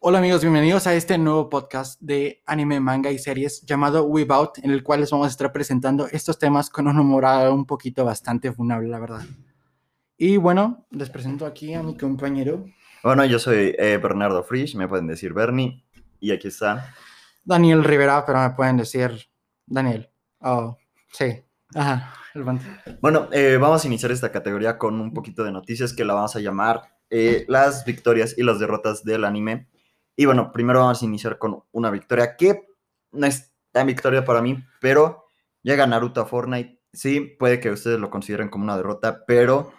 Hola amigos, bienvenidos a este nuevo podcast de anime, manga y series llamado Webout, en el cual les vamos a estar presentando estos temas con un humor un poquito bastante funable, la verdad. Y bueno, les presento aquí a mi compañero. Bueno, yo soy eh, Bernardo Frisch, me pueden decir Bernie, y aquí está. Daniel Rivera, pero me pueden decir Daniel. Oh, sí. Ajá, el Bueno, eh, vamos a iniciar esta categoría con un poquito de noticias que la vamos a llamar eh, las victorias y las derrotas del anime. Y bueno, primero vamos a iniciar con una victoria que no es tan victoria para mí, pero llega Naruto a Fortnite. Sí, puede que ustedes lo consideren como una derrota, pero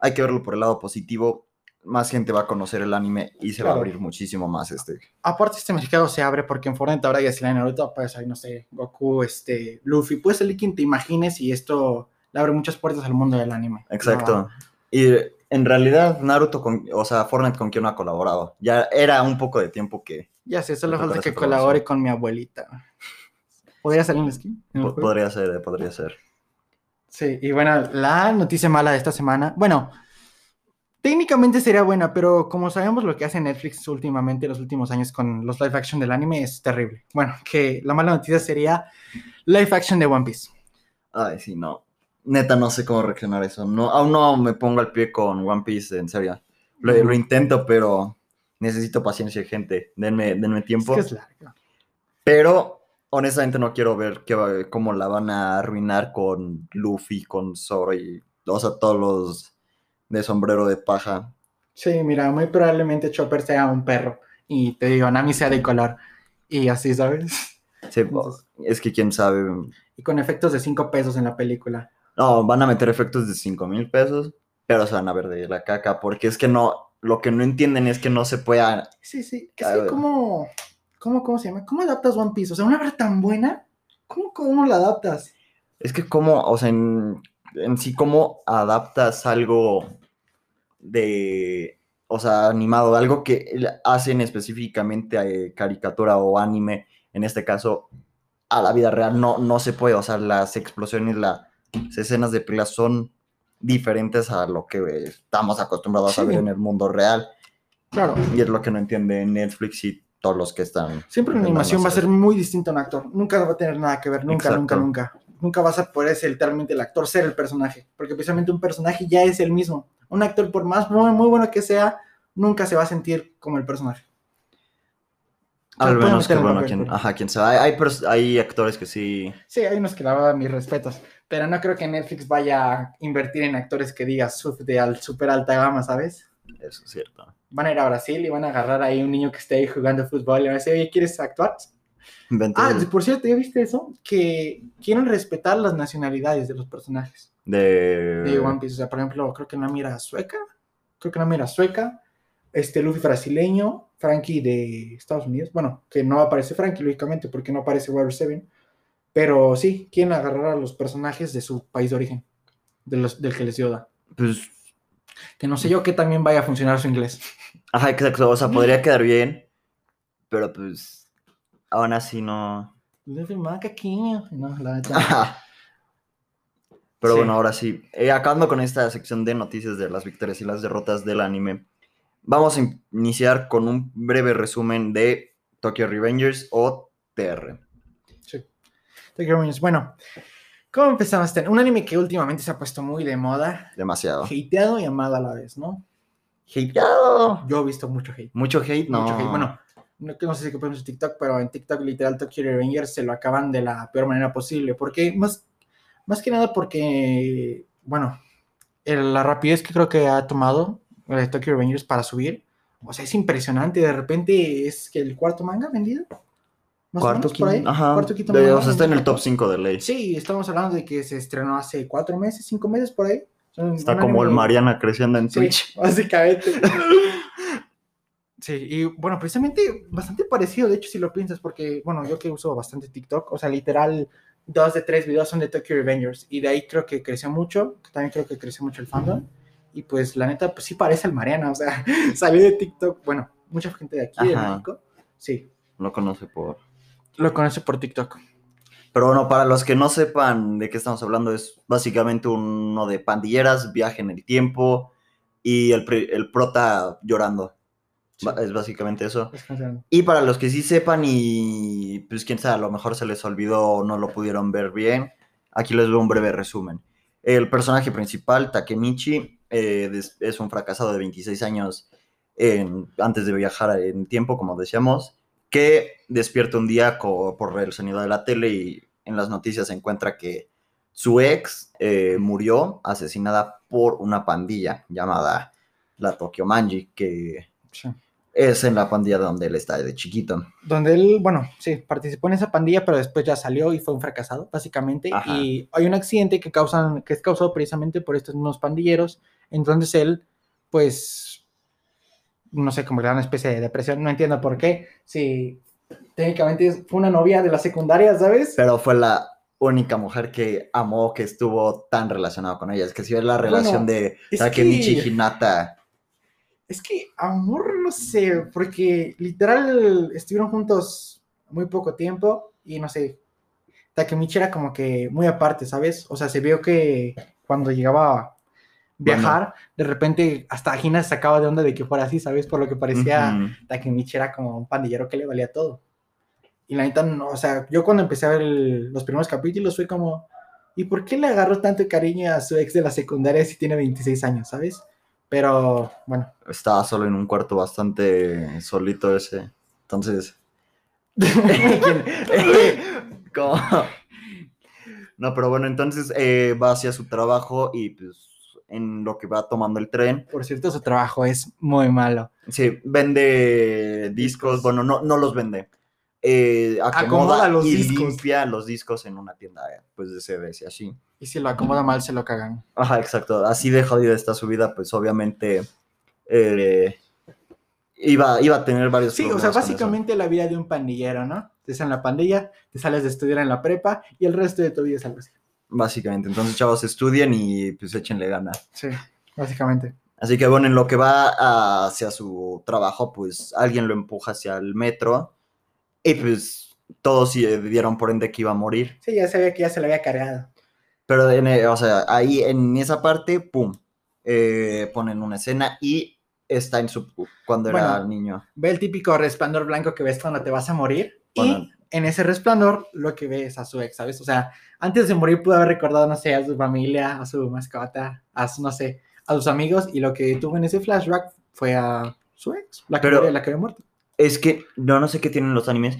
hay que verlo por el lado positivo. Más gente va a conocer el anime y se va a abrir muchísimo más este. Aparte, este mercado se abre porque en Fortnite ahora ya si la Naruto, pues hay, no sé, Goku, este, Luffy, puede ser quien te imagines y esto le abre muchas puertas al mundo del anime. Exacto. Y en realidad, Naruto, con, o sea, Fortnite con quien no ha colaborado. Ya era un poco de tiempo que. Ya sé, solo falta que colabore con mi abuelita. ¿Podría ser en skin? podría ser, podría ser. Sí, y bueno, la noticia mala de esta semana. Bueno, técnicamente sería buena, pero como sabemos lo que hace Netflix últimamente, los últimos años con los live action del anime, es terrible. Bueno, que la mala noticia sería live action de One Piece. Ay, sí, no neta no sé cómo reaccionar a eso. No, aún no me pongo al pie con One Piece, en serio. Lo, intento, pero necesito paciencia, gente. Denme, denme tiempo. Es Pero honestamente no quiero ver que, cómo la van a arruinar con Luffy, con Zoro y o sea, todos los de sombrero de paja. Sí, mira, muy probablemente Chopper sea un perro y te digo, Nami sea de color y así, ¿sabes? Sí, es que quién sabe. Y con efectos de 5 pesos en la película. No, van a meter efectos de 5 mil pesos, pero se van a ver de la caca, porque es que no, lo que no entienden es que no se pueda... Sí, sí, es que como, ¿cómo, ¿cómo se llama? ¿Cómo adaptas One Piece? O sea, una obra tan buena, ¿cómo, cómo la adaptas? Es que como, o sea, en, en sí, ¿cómo adaptas algo de, o sea, animado, algo que hacen específicamente a eh, caricatura o anime, en este caso, a la vida real, no, no se puede, o sea, las explosiones, la escenas de pelea son diferentes a lo que estamos acostumbrados a ver en el mundo real. Claro. Y es lo que no entiende Netflix y todos los que están. Siempre una animación va a ser muy distinto a un actor. Nunca va a tener nada que ver, nunca, nunca, nunca. Nunca vas a poder ser literalmente el actor ser el personaje, porque precisamente un personaje ya es el mismo. Un actor, por más muy, muy bueno que sea, nunca se va a sentir como el personaje. Al menos que, bueno, quien, ajá, quién sabe. Hay, hay, actores que sí. Sí, hay unos que la verdad, mis respetos. Pero no creo que Netflix vaya a invertir en actores que digas de al super alta gama, ¿sabes? Eso es cierto. Van a ir a Brasil y van a agarrar ahí un niño que esté ahí jugando fútbol y van a decir, oye, ¿quieres actuar? Ah, por cierto, ¿ya viste eso? Que quieren respetar las nacionalidades de los personajes. De... de One Piece. O sea, por ejemplo, creo que Nami era sueca. Creo que Nami era sueca. Este Luffy brasileño. Frankie de Estados Unidos. Bueno, que no aparece Frankie, lógicamente, porque no aparece Water 7. Pero sí, quieren agarrar a los personajes de su país de origen, de los, del que les dio Pues. Que no sé yo que también vaya a funcionar su inglés. Ajá, exacto. O sea, podría quedar bien, pero pues. Aún así no. No, la Pero bueno, ahora sí. Eh, acabando con esta sección de noticias de las victorias y las derrotas del anime, vamos a iniciar con un breve resumen de Tokyo Revengers o TR. Bueno, ¿cómo empezamos? Un anime que últimamente se ha puesto muy de moda. Demasiado. Hateado y amado a la vez, ¿no? Hateado. Yo he visto mucho hate. Mucho hate, no. Mucho hate. Bueno, no, no sé si podemos en TikTok, pero en TikTok literal Tokyo Revengers se lo acaban de la peor manera posible. Porque más, más que nada porque, bueno, la rapidez que creo que ha tomado el eh, Tokyo Revengers para subir, o sea, es impresionante. De repente es que el cuarto manga vendido cuarto, por ahí. Ajá. Cuarto, o sea, está en el top 5 de ley. Sí, estamos hablando de que se estrenó hace cuatro meses, cinco meses por ahí. está como el Mariana creciendo en Twitch. Básicamente. sí, y bueno, precisamente bastante parecido, de hecho, si lo piensas, porque, bueno, yo que uso bastante TikTok, o sea, literal, dos de tres videos son de Tokyo Revengers, y de ahí creo que creció mucho, también creo que creció mucho el fandom, y pues la neta, pues sí parece el Mariana, o sea, salió de TikTok, bueno, mucha gente de aquí, de México, sí. Lo conoce por lo conoce por TikTok. Pero bueno, para los que no sepan de qué estamos hablando, es básicamente uno de pandilleras, viaje en el tiempo y el, el prota llorando. Sí. Es básicamente eso. Es. Y para los que sí sepan y pues quién sabe, a lo mejor se les olvidó o no lo pudieron ver bien, aquí les doy un breve resumen. El personaje principal, Takemichi, eh, es un fracasado de 26 años en- antes de viajar en tiempo, como decíamos, que despierta un día por el sonido de la tele y en las noticias se encuentra que su ex eh, murió asesinada por una pandilla llamada la Tokyo Manji, que Sí. es en la pandilla donde él está de chiquito. Donde él, bueno, sí, participó en esa pandilla, pero después ya salió y fue un fracasado, básicamente. Ajá. Y hay un accidente que, causan, que es causado precisamente por estos mismos pandilleros. Entonces él, pues, no sé, como le da una especie de depresión, no entiendo por qué. Si técnicamente fue una novia de la secundaria, ¿sabes? Pero fue la única mujer que amó, que estuvo tan relacionado con ella. Es que si ves la relación de Takemichi que- y Hinata, Es que amor, no sé, porque literal estuvieron juntos muy poco tiempo y no sé, Takemichi era como que muy aparte, ¿sabes? O sea, se vio que cuando llegaba viajar, de repente hasta Hina se sacaba de onda de que fuera así, ¿sabes? Por lo que parecía ujú, Takemichi era como un pandillero que le valía todo. Y la neta, no, o sea, yo cuando empecé a ver el- los primeros capítulos fue como, ¿y por qué le agarró tanto cariño a su ex de la secundaria si tiene 26 años, ¿sabes? Pero bueno, estaba solo en un cuarto bastante solito ese. Entonces, como- No, pero bueno, entonces eh, va hacia su trabajo y pues en lo que va tomando el tren, Por cierto, su trabajo es muy malo. sí, vende discos, bueno, no, no los vende. eh, acomoda, Acomoda los y discos. limpia los discos en una tienda pues de CDs y así. Y si lo acomoda mal, se lo cagan. Ajá, exacto. Así de jodida está su vida, pues obviamente eh, iba, iba a tener varios Sí, o sea, básicamente la vida de un pandillero, ¿no? Estás en la pandilla, te sales de estudiar en la prepa y el resto de tu vida es algo así. Básicamente. Entonces, chavos, estudien y pues échenle ganas. Sí, básicamente. Así que bueno, en lo que va hacia su trabajo, pues alguien lo empuja hacia el metro y pues todos sí dieron por ende que iba a morir. Sí, ya sabía que ya se lo había cargado. Pero, en, eh, o sea, ahí en esa parte, pum, eh, ponen una escena y está en su... cuando era niño. Ve el típico resplandor blanco que ves cuando te vas a morir. Bueno. Y en ese resplandor lo que ves a su ex, ¿sabes? O sea, antes de morir pudo haber recordado, no sé, a su familia, a su mascota, a su, no sé, a sus amigos. Y lo que tuvo en ese flashback fue a su ex, la que, Pero- había- la que había muerto. Es que no, no sé qué tienen los animes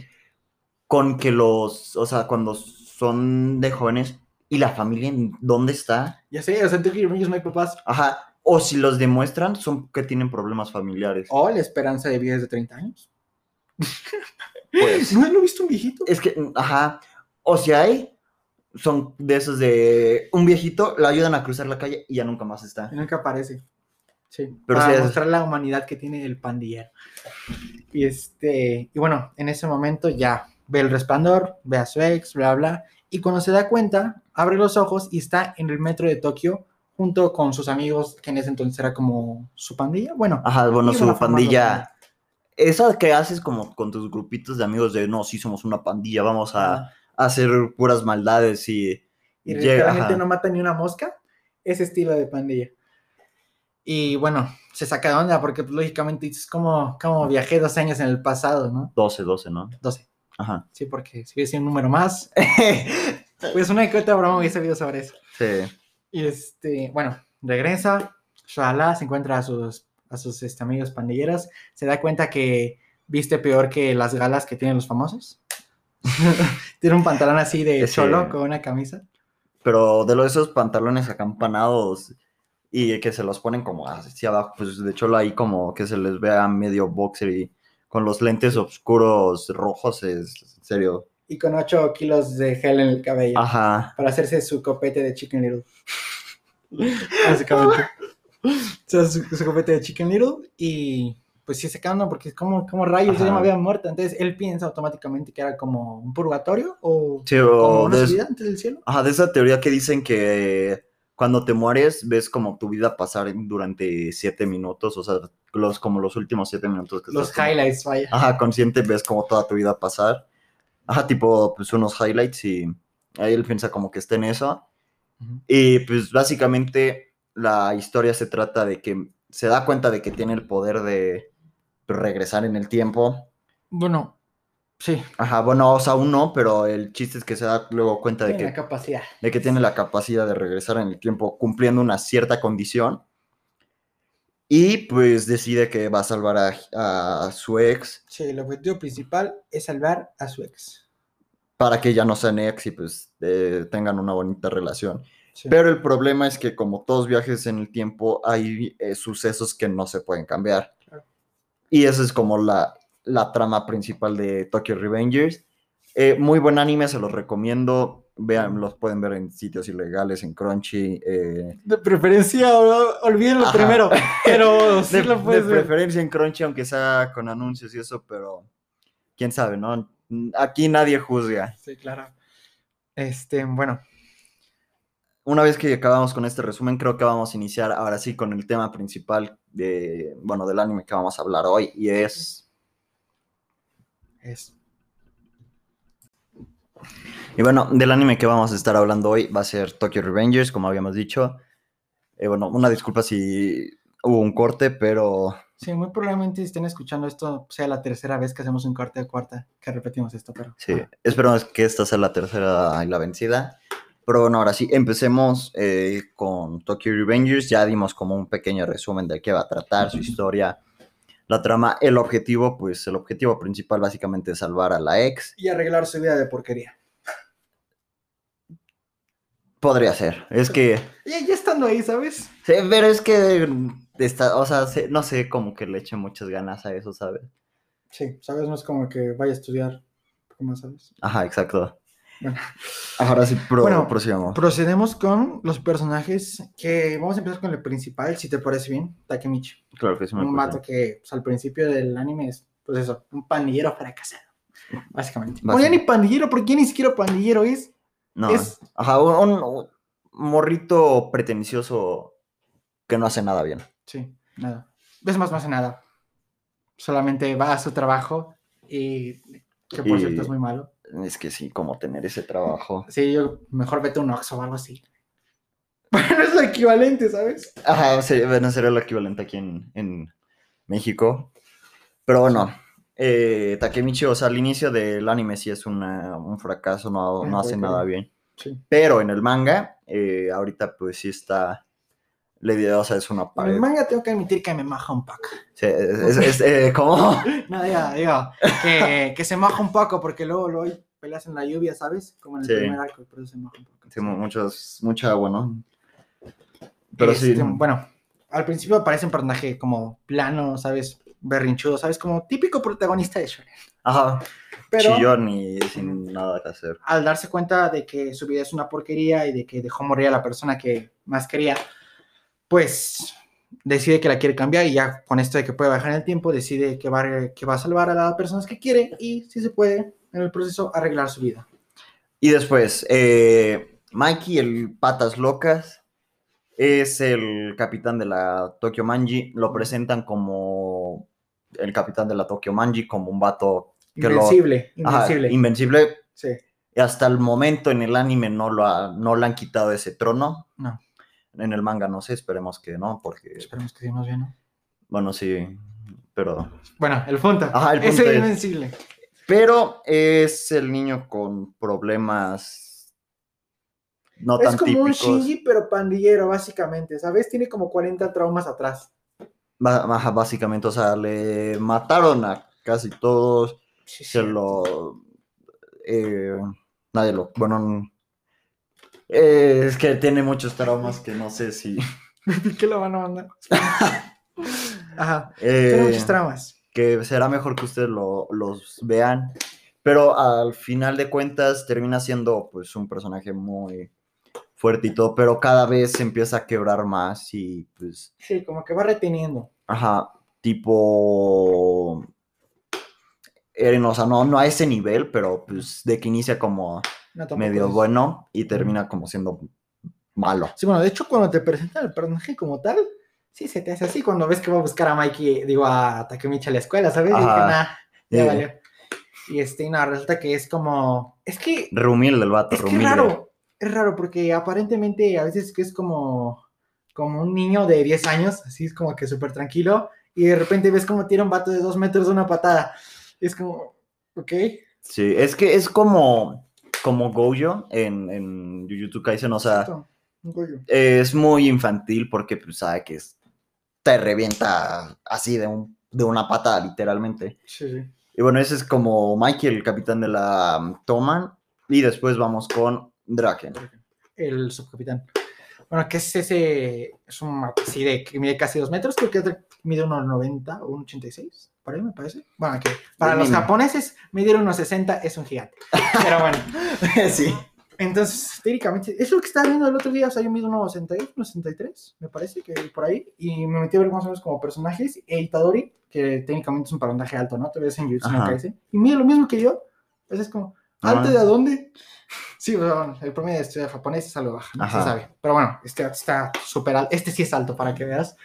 con que los, o sea, cuando son de jóvenes y la familia, ¿en ¿dónde está? Ya sé, o sea, Tokyo Revengers no hay papás. Ajá. O si los demuestran, son que tienen problemas familiares. O la esperanza de vida es de 30 años. Pues, ¿No lo he visto un viejito? es que, ajá. O si hay, son de esos de un viejito, la ayudan a cruzar la calle y ya nunca más está. Y nunca aparece. Sí, Pero para es- mostrar la humanidad que tiene el pandillero. Y este, y bueno, en ese momento ya ve el resplandor, ve a su ex, bla, bla, y cuando se da cuenta, abre los ojos y está en el metro de Tokio junto con sus amigos, que en ese entonces era como su pandilla. Bueno, Ajá, bueno, su pandilla. Esa que haces como con tus grupitos de amigos de no, sí somos una pandilla, vamos a, a hacer puras maldades y. y ajá. no mata ni una mosca, ese estilo de pandilla. Y bueno, se saca de onda porque pues, lógicamente es como, como viajé dos años en el pasado, ¿no? 12, 12, ¿no? 12. Ajá. Sí, porque si hubiese un número más, pues una que otra broma hubiese sabido sobre eso. sí. Y este, bueno, regresa, Shala se encuentra a sus, a sus este, amigos pandilleros, se da cuenta que viste peor que las galas que tienen los famosos. Tiene un pantalón así de Ese- cholo con una camisa. Pero de lo de esos pantalones acampanados y que se los ponen como hacia abajo, pues de hecho ahí como que se les vea medio boxer y con los lentes oscuros rojos, es en serio. Y con 8 kilos de gel en el cabello. Ajá. Para hacerse su copete de Chicken Little. Básicamente. Sea, su, su copete de Chicken Little y pues sí se calma porque es como, como rayos, yo ya me había muerto. Entonces él piensa automáticamente que era como un purgatorio o Sí, como una subida antes del cielo. ajá, de esa teoría que dicen que cuando te mueres ves como tu vida pasar durante siete minutos, o sea, los, como los últimos siete minutos que Los estás como- highlights, vaya. Ajá, consciente ves como toda tu vida pasar. Ajá, tipo, pues unos highlights y ahí él piensa como que está en eso. Ujú. Y pues básicamente la historia se trata de que se da cuenta de que tiene el poder de, regresar en el tiempo. Bueno, sí. Ajá, bueno, o sea, aún no, pero el chiste es que se da luego cuenta de Tiene que, la capacidad. de que tiene la capacidad de regresar en el tiempo cumpliendo una cierta condición. Y pues decide que va a salvar a, a su ex Sí, el objetivo principal es salvar a su ex. para que ya no sean ex y pues eh, tengan una bonita relación. Sí. Pero el problema es que como todos viajes en el tiempo hay eh, sucesos que no se pueden cambiar. Claro. Y esa es como la, la trama principal de Tokyo Revengers. Eh, muy buen anime, se los recomiendo. Vean, los pueden ver en sitios ilegales, en Crunchy. eh, De preferencia, olvídenlo Ajá. primero. Pero sí de, lo de puedes ver. preferencia en Crunchy, aunque sea con anuncios y eso, pero quién sabe, ¿no? Aquí nadie juzga. Sí, claro. Este, bueno, Una vez que acabamos con este resumen, creo que vamos a iniciar ahora sí con el tema principal de, bueno, del anime que vamos a hablar hoy, y es, es. y bueno, del anime que vamos a estar hablando hoy va a ser Tokyo Revengers, como habíamos dicho. Eh, bueno, una disculpa si hubo un corte, pero Sí, muy probablemente estén escuchando esto, sea la tercera vez que hacemos un corte de cuarta que repetimos esto, pero. sí, esperamos que esta sea la tercera y la vencida. Pero bueno, ahora sí, empecemos eh, con Tokyo Revengers. Ya dimos como un pequeño resumen de qué va a tratar, su historia, la trama, el objetivo, pues el objetivo principal básicamente es salvar a la ex. Y arreglar su vida de porquería. Podría ser. Es que. Ya, ya estando ahí, ¿sabes? Sí, pero es que. Está, o sea, se- no sé, como que le eche muchas ganas a eso, ¿sabes? Sí, ¿sabes? No es como que vaya a estudiar. más, ¿sabes? Ajá, exacto. Bueno. Ahora sí, pro, Bueno, prosigamos. Procedemos con los personajes que vamos a empezar con el principal, si te parece bien, Takemichi. Claro que sí me un vato que pues, al principio del anime es, pues eso, un pandillero fracasado, básicamente. Básicamente. O ya ni pandillero, porque ni siquiera pandillero es. No, es- ajá, un, un morrito pretencioso que no hace nada bien. Sí, nada. Es más, no hace nada. Solamente va a su trabajo y que por Y- cierto es muy malo. Es que sí, como tener ese trabajo. Sí, yo mejor vete a un Oxxo o algo así. Bueno, es lo equivalente, ¿sabes? Ajá, sí, bueno, sería lo equivalente aquí en, en México. Pero bueno, eh, Takemichi, o sea, al inicio del anime sí es una- un fracaso, no, Ah, no hace ok. nada bien. Sí. Pero en el manga, eh, ahorita pues sí está. O sea, es una En el pared. manga tengo que admitir que me maja un poco. Sí, es, es- es, eh, ¿cómo? No, digo, digo, que, que se moja un poco porque luego, luego hay peleas en la lluvia, ¿sabes? Como en el Sí. primer arco, pero se moja un poco. Sí, mu- muchos, mucha agua, ¿no? Pero sí. Este, Bueno, al principio aparece un personaje como plano, ¿sabes? Berrinchudo, ¿sabes? Como típico protagonista de Shonen. Ajá. Pero Chillón y sin nada que hacer. al darse cuenta de que su vida es una porquería y de que dejó morir a la persona que más quería, pues decide que la quiere cambiar y ya con esto de que puede bajar en el tiempo, decide que va, a- que va a salvar a las personas que quiere y si se puede, en el proceso, arreglar su vida. Y después, eh, Mikey, el Patas Locas, es el capitán de la Tokyo Manji. Lo presentan como el capitán de la Tokyo Manji, como un vato que lo- Invencible, Ajá, invencible. invencible. sí, Y hasta el momento en el anime no, lo ha- no le han quitado ese trono. no, En el manga no sé, esperemos que no, porque, esperemos que sí, más bien, ¿no? bueno, sí, pero... Bueno, el punto. Ajá, el punto Ese es- invencible. Pero es el niño con problemas no tan Es como un. Shinji, pero pandillero, básicamente, ¿sabes? Tiene como 40 traumas atrás. Ba- ajá, básicamente, o sea, le mataron a casi todos, Sí, se lo... eh, nadie lo... Bueno, eh, es que tiene muchos traumas que no sé si... ¿Qué lo van a mandar? Ajá, eh, tiene muchos traumas. que será mejor que ustedes lo- los vean, pero al final de cuentas termina siendo pues un personaje muy fuerte y todo, pero cada vez se empieza a quebrar más y pues, Sí, como que va reteniendo. ajá, tipo... Eren, o sea, no, no a ese nivel, pero pues de que inicia como No, medio es- bueno y termina como siendo malo. Sí, bueno, de hecho, cuando te presentan el personaje como tal, sí se te hace así. Cuando ves que va a buscar a Mikey, digo, a Takemichi a la escuela, ¿sabes? Y dije, Ajá. nah, ya Sí. valió. Y este, no, resulta que es como. Es que. Rumilde el vato, Es que es raro. Es raro porque aparentemente a veces que es como. Como un niño de 10 años, así es como que súper tranquilo. y de repente ves cómo tira un vato de dos metros de una patada. Es como, ok. Sí, es que es como, como Gojo en, en Jujutsu Kaisen, o sea, Exacto, es muy infantil porque pues, sabe que es- te revienta así de, un, de una patada, literalmente. Sí, sí. Y bueno, ese es como Mikey, el capitán de la um, Toman. Y después vamos con Draken. El subcapitán. Bueno, que es ese, es un así de que mide casi dos metros, creo que mide unos 90 o un 86, por ahí me parece. Bueno, que para los japoneses medir unos 60 es un gigante. Pero bueno, sí. entonces, técnicamente, es lo que estaba viendo el otro día, o sea, yo mido unos 62, unos 63, me parece que por ahí, y me metí a ver más o menos como personajes, e Itadori, que técnicamente es un personaje alto, ¿no? Te ves en YouTube, Ajá. y mide lo mismo que yo, pues es como, ¿alto Ah. de a dónde? Sí, bueno, el promedio de estudiar japonés es algo bajo, no se sabe. Pero bueno, este está súper alto, este sí es alto, para que veas.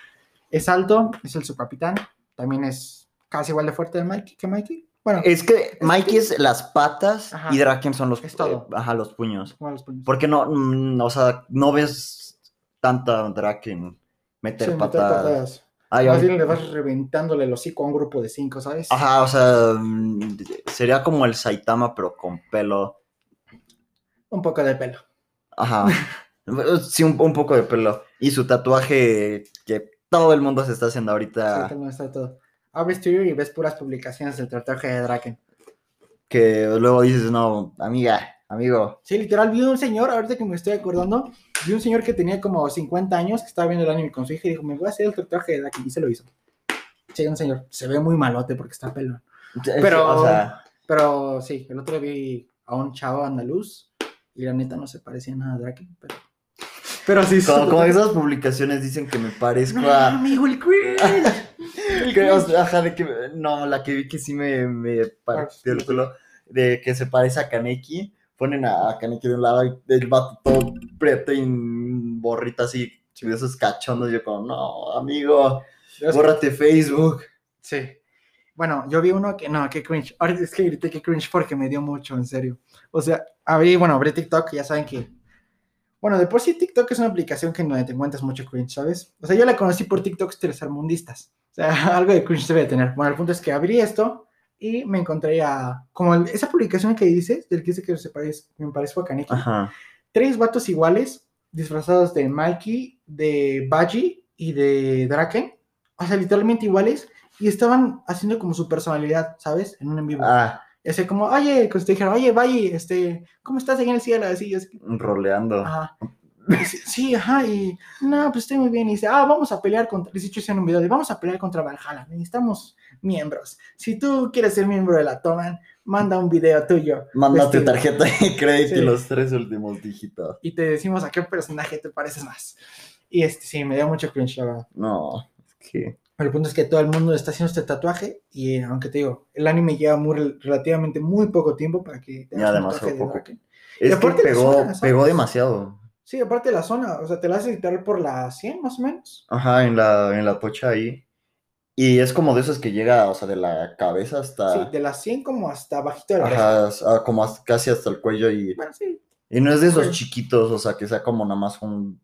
Es alto, es el subcapitán, también es casi igual de fuerte de Mikey, que Mikey. Bueno, Es que Mikey es las patas Ajá. y Draken son los, Es eh, ajá, los puños. como los puños. Porque no, mm, o sea, no ves tanta Draken meter Sí, meter patadas. Ay, Más bien le vas reventándole el hocico a un grupo de cinco, ¿sabes? Ajá, o sea, mm, sería como el Saitama, pero con pelo. Un poco de pelo. Ajá. sí, un, un poco de pelo. Y su tatuaje que todo el mundo se está haciendo Sí, ahorita, también está todo. Abres Twitter y ves puras publicaciones del tatuaje de Draken. que luego dices, no, amiga, amigo. Sí, literal, vi un señor, ahorita que me estoy acordando, vi un señor que tenía como 50 años que estaba viendo el anime con su hija y dijo, me voy a hacer el tatuaje de Draken y se lo hizo. Sí, un señor, se ve muy malote porque está pelón. Pero- o sea, Pero sí, el otro día vi a un chavo andaluz y la neta no se parecía nada a Draken, pero... Pero sí, como, como esas publicaciones dicen que me parezco No, a. amigo, el cringe. El que, o sea, ajá, de que, no, la que vi que sí me, me partió el sí. culo, de que se parece a Kaneki, ponen a, Kaneki de un lado y el vato todo preto y un borrito así, esos cachondos, yo como, no, amigo, bórrate Facebook. Sí. Bueno, yo vi uno que, no, qué cringe. Ahorita es que grité que cringe porque me dio mucho, en serio. O sea, abrí, bueno, abrí TikTok, ya saben que. Bueno, de por sí TikTok es una aplicación que donde te encuentras mucho cringe, ¿sabes? O sea, yo la conocí por TikToks tercermundistas. O sea, algo de cringe debe tener. Bueno, el punto es que abrí esto y me encontré a. Como el- esa publicación que dices, del que dice que se parece, me parezco a Kaneki. Ajá. Tres vatos iguales, disfrazados de Mikey, de Baji y de Draken. O sea, literalmente iguales. Y estaban haciendo como su personalidad, ¿sabes? En un en vivo. Ah, Y así como, oye, que te dijeron, oye, Baji, este, ¿cómo estás ahí en el cielo? Así, yo así, roleando. ajá. Y dice, sí, ajá, y no, pues estoy muy bien. Y dice, ah, vamos a pelear contra, les he dicho en un video de, vamos a pelear contra Valhalla, necesitamos miembros. Si tú quieres ser miembro de la Toman, manda un video tuyo. Manda tu vestido. tarjeta de crédito Sí. y los tres últimos dígitos. y te decimos a qué personaje te pareces más. Y este, sí, me dio mucho cringe, la verdad. No, es que. Pero el punto es que todo el mundo está haciendo este tatuaje y aunque te digo, el anime lleva muy, relativamente muy poco tiempo para que Ya, tengas un de poco. Draken. Es aparte la pegó, pegó demasiado. Sí, aparte de la zona, o sea, te la haces literal por la 100 más o menos. Ajá, en la, en la tocha ahí. Y es como de esos que llega, o sea, de la cabeza hasta. Sí, de la 100 como hasta bajito de la. Ajá, a- como as- casi hasta el cuello y, Bueno, sí. y no es de esos chiquitos, o sea, que sea como nada más un-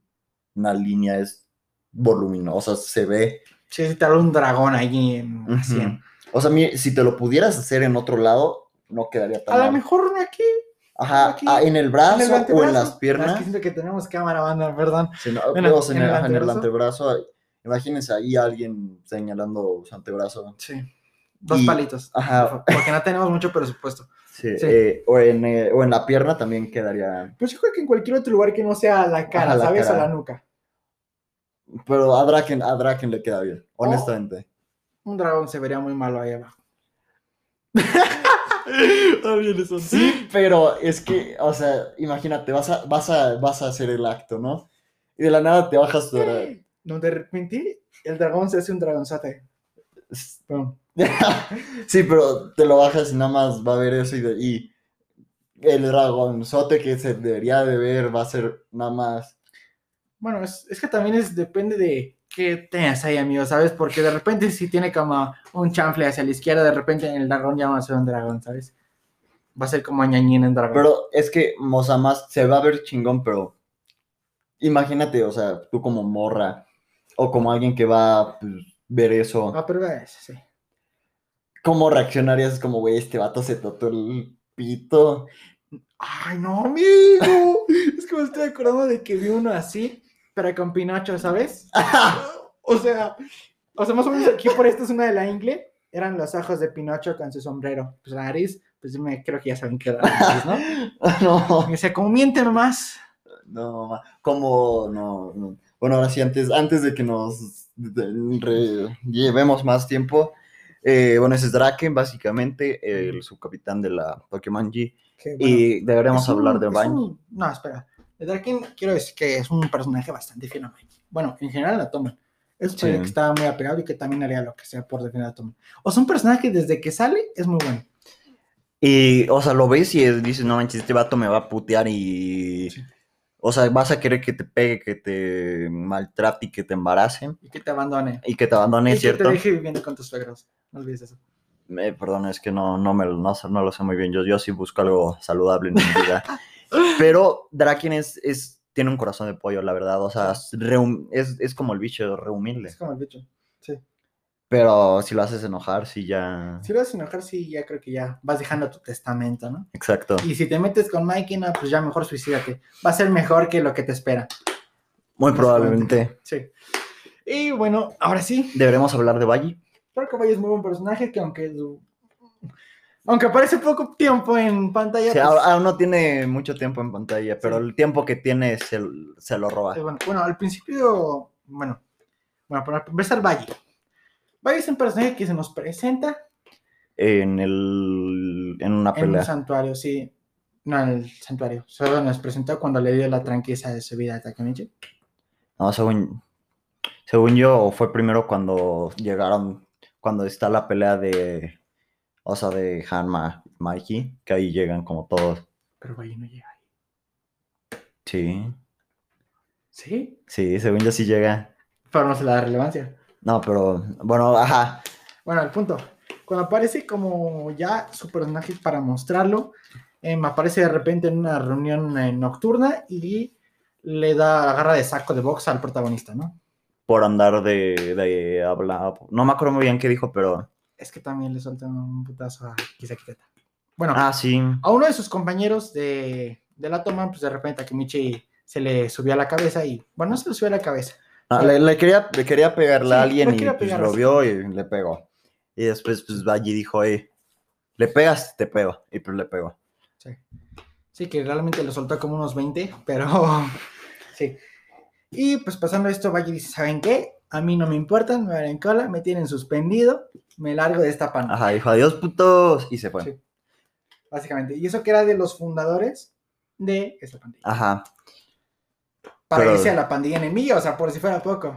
una línea, es voluminosa, se ve. Sí, es literal un dragón ahí en Ujú. 100. O sea, si te lo pudieras hacer en otro lado, no quedaría tan A lo mejor aquí, Ajá, aquí, ah, en el brazo en el o en las Ah, es piernas. que siento que tenemos cámara, banda, perdón. Sí, no, en, el, en el antebrazo. Imagínense ahí alguien señalando su antebrazo. Sí. Dos Y- palitos. ajá. Porque no tenemos mucho presupuesto. Sí, Sí. eh, o, en, eh, o en la pierna también quedaría. Pues yo creo que en cualquier otro lugar que no sea la cara, Ajá, la ¿sabes? cara. O la nuca. Pero a Draken, a Draken le queda bien, Oh. honestamente. Un dragón se vería muy malo ahí abajo. Sí, pero es que, o sea, imagínate, vas a, vas a, vas a hacer el acto, ¿no? Y de la nada te bajas tu No, de repente el dragón se hace un dragonzote. Pum. Sí, pero te lo bajas y nada más va a ver eso y, de- y el dragonzote que se debería de ver va a ser nada más. Bueno, es, es que también es, depende de qué tengas ahí, amigo, ¿sabes? Porque de repente si tiene como un chanfle hacia la izquierda, de repente el dragón ya va a ser un dragón, ¿sabes? Va a ser como ñañín en dragón. Pero es que, más se va a ver chingón, pero imagínate, o sea, tú como morra o como alguien que va pues, ver eso. Ah, pero es, sí. ¿Cómo reaccionarías? Es como, güey, este vato se tatuó el pito. Ay, no, amigo. es que me estoy acordando de que vi uno así, pero con Pinocho, ¿sabes? o sea, o sea, más o menos aquí por esto es una de la ingle. Eran los ojos de Pinocho con su sombrero. Pues la nariz, pues me creo que ya saben que era la nariz, ¿no? no, Y decía, como miente nomás. no, ma- como, no, no. Bueno, ahora sí, antes, antes de que nos re- llevemos más tiempo, eh, bueno, ese es Draken, básicamente, el subcapitán de la Pokémon G. Bueno, Y deberíamos un- hablar de un- No, espera. Darkin quiero decir que es un personaje bastante fiel a Mike. Bueno, en general la toman. Es un Sí. que estaba muy apegado y que también haría lo que sea por defender a Toman. O sea, un personaje que desde que sale es muy bueno. Y, o sea, lo ves y es- dices, no manches, este vato me va a putear y... Sí. O sea, vas a querer que te pegue, que te maltrate y que te embarace Y que te abandone. y que te abandone, y ¿cierto? que te deje viviendo con tus suegros. No olvides eso. Eh, perdón, es que no, no, me, lo- no, sé- no lo sé muy bien. Yo, yo sí busco algo saludable en mi vida. Pero Draken es, es, tiene un corazón de pollo, la verdad. O sea, es, es, es como el bicho, re humilde. Es como el bicho. Sí. Pero si lo haces enojar, sí ya... Si lo a enojar, sí, ya creo que ya vas dejando tu testamento, ¿no? Exacto. Y si te metes con Mikey, no, pues ya mejor suicídate. Va a ser mejor que lo que te espera. Muy probablemente. Sí. Y bueno, ahora sí, Deberemos hablar de Valle. Creo que Valle es muy buen personaje que aunque aunque aparece poco tiempo en pantalla, Sí, pues, aún, no tiene mucho tiempo en pantalla, pero Sí. el tiempo que tiene se, se lo roba. bueno, bueno, al principio, bueno, bueno, para empezar Valle. Valle es un personaje que se nos presenta En, el, en una en pelea. un santuario, sí. No, en el santuario. Solo nos presentó cuando le dio la tranqueza de su vida a Takemichi. No, según, según yo, fue primero cuando llegaron, cuando está la pelea de, o sea, de Hanma y Mikey, que ahí llegan como todos. Pero Valle no llega ahí. Sí, ¿Sí? sí, según yo sí llega. Pero no se le da relevancia. No, pero, bueno, ajá, Bueno, el punto. Cuando aparece como ya su personaje para mostrarlo, em, aparece de repente en una reunión eh, nocturna y le da agarra de saco de box al protagonista, ¿no? por andar de, de hablar, no me acuerdo muy bien qué dijo, pero, Es que también le suelta un putazo a Kisakiteta. Bueno, ah, sí, a uno de sus compañeros de, de la toma, pues de repente a Kimichi se le subió a la cabeza y, bueno, no se le subió a la cabeza. Ah, le, le quería, le quería pegarle a alguien y pues, lo vio y le pegó. Y después, pues, Valle dijo, eh, le pegas, te pego, y pues le pegó. Sí. Sí, que realmente lo soltó como unos 20, pero sí. Y pues pasando esto, Valle dice, ¿saben qué? A mí no me importan, me van en cola, me tienen suspendido, me largo de esta pandilla. Ajá, dijo, adiós, putos, y se fue. Sí. Básicamente. Y eso que era de los fundadores de esta pandilla. Ajá, Para pero- irse a la pandilla enemiga, o sea, por si fuera poco.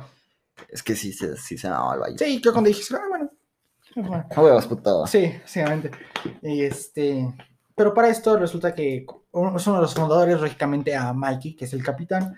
es que sí, se- sí se mamaba el Valle. Sí, yo cuando dije, ah, bueno. bueno. A huevos, puto. Sí, básicamente. Y este, pero para esto resulta que uno de los fundadores, lógicamente a Mikey, que es el capitán,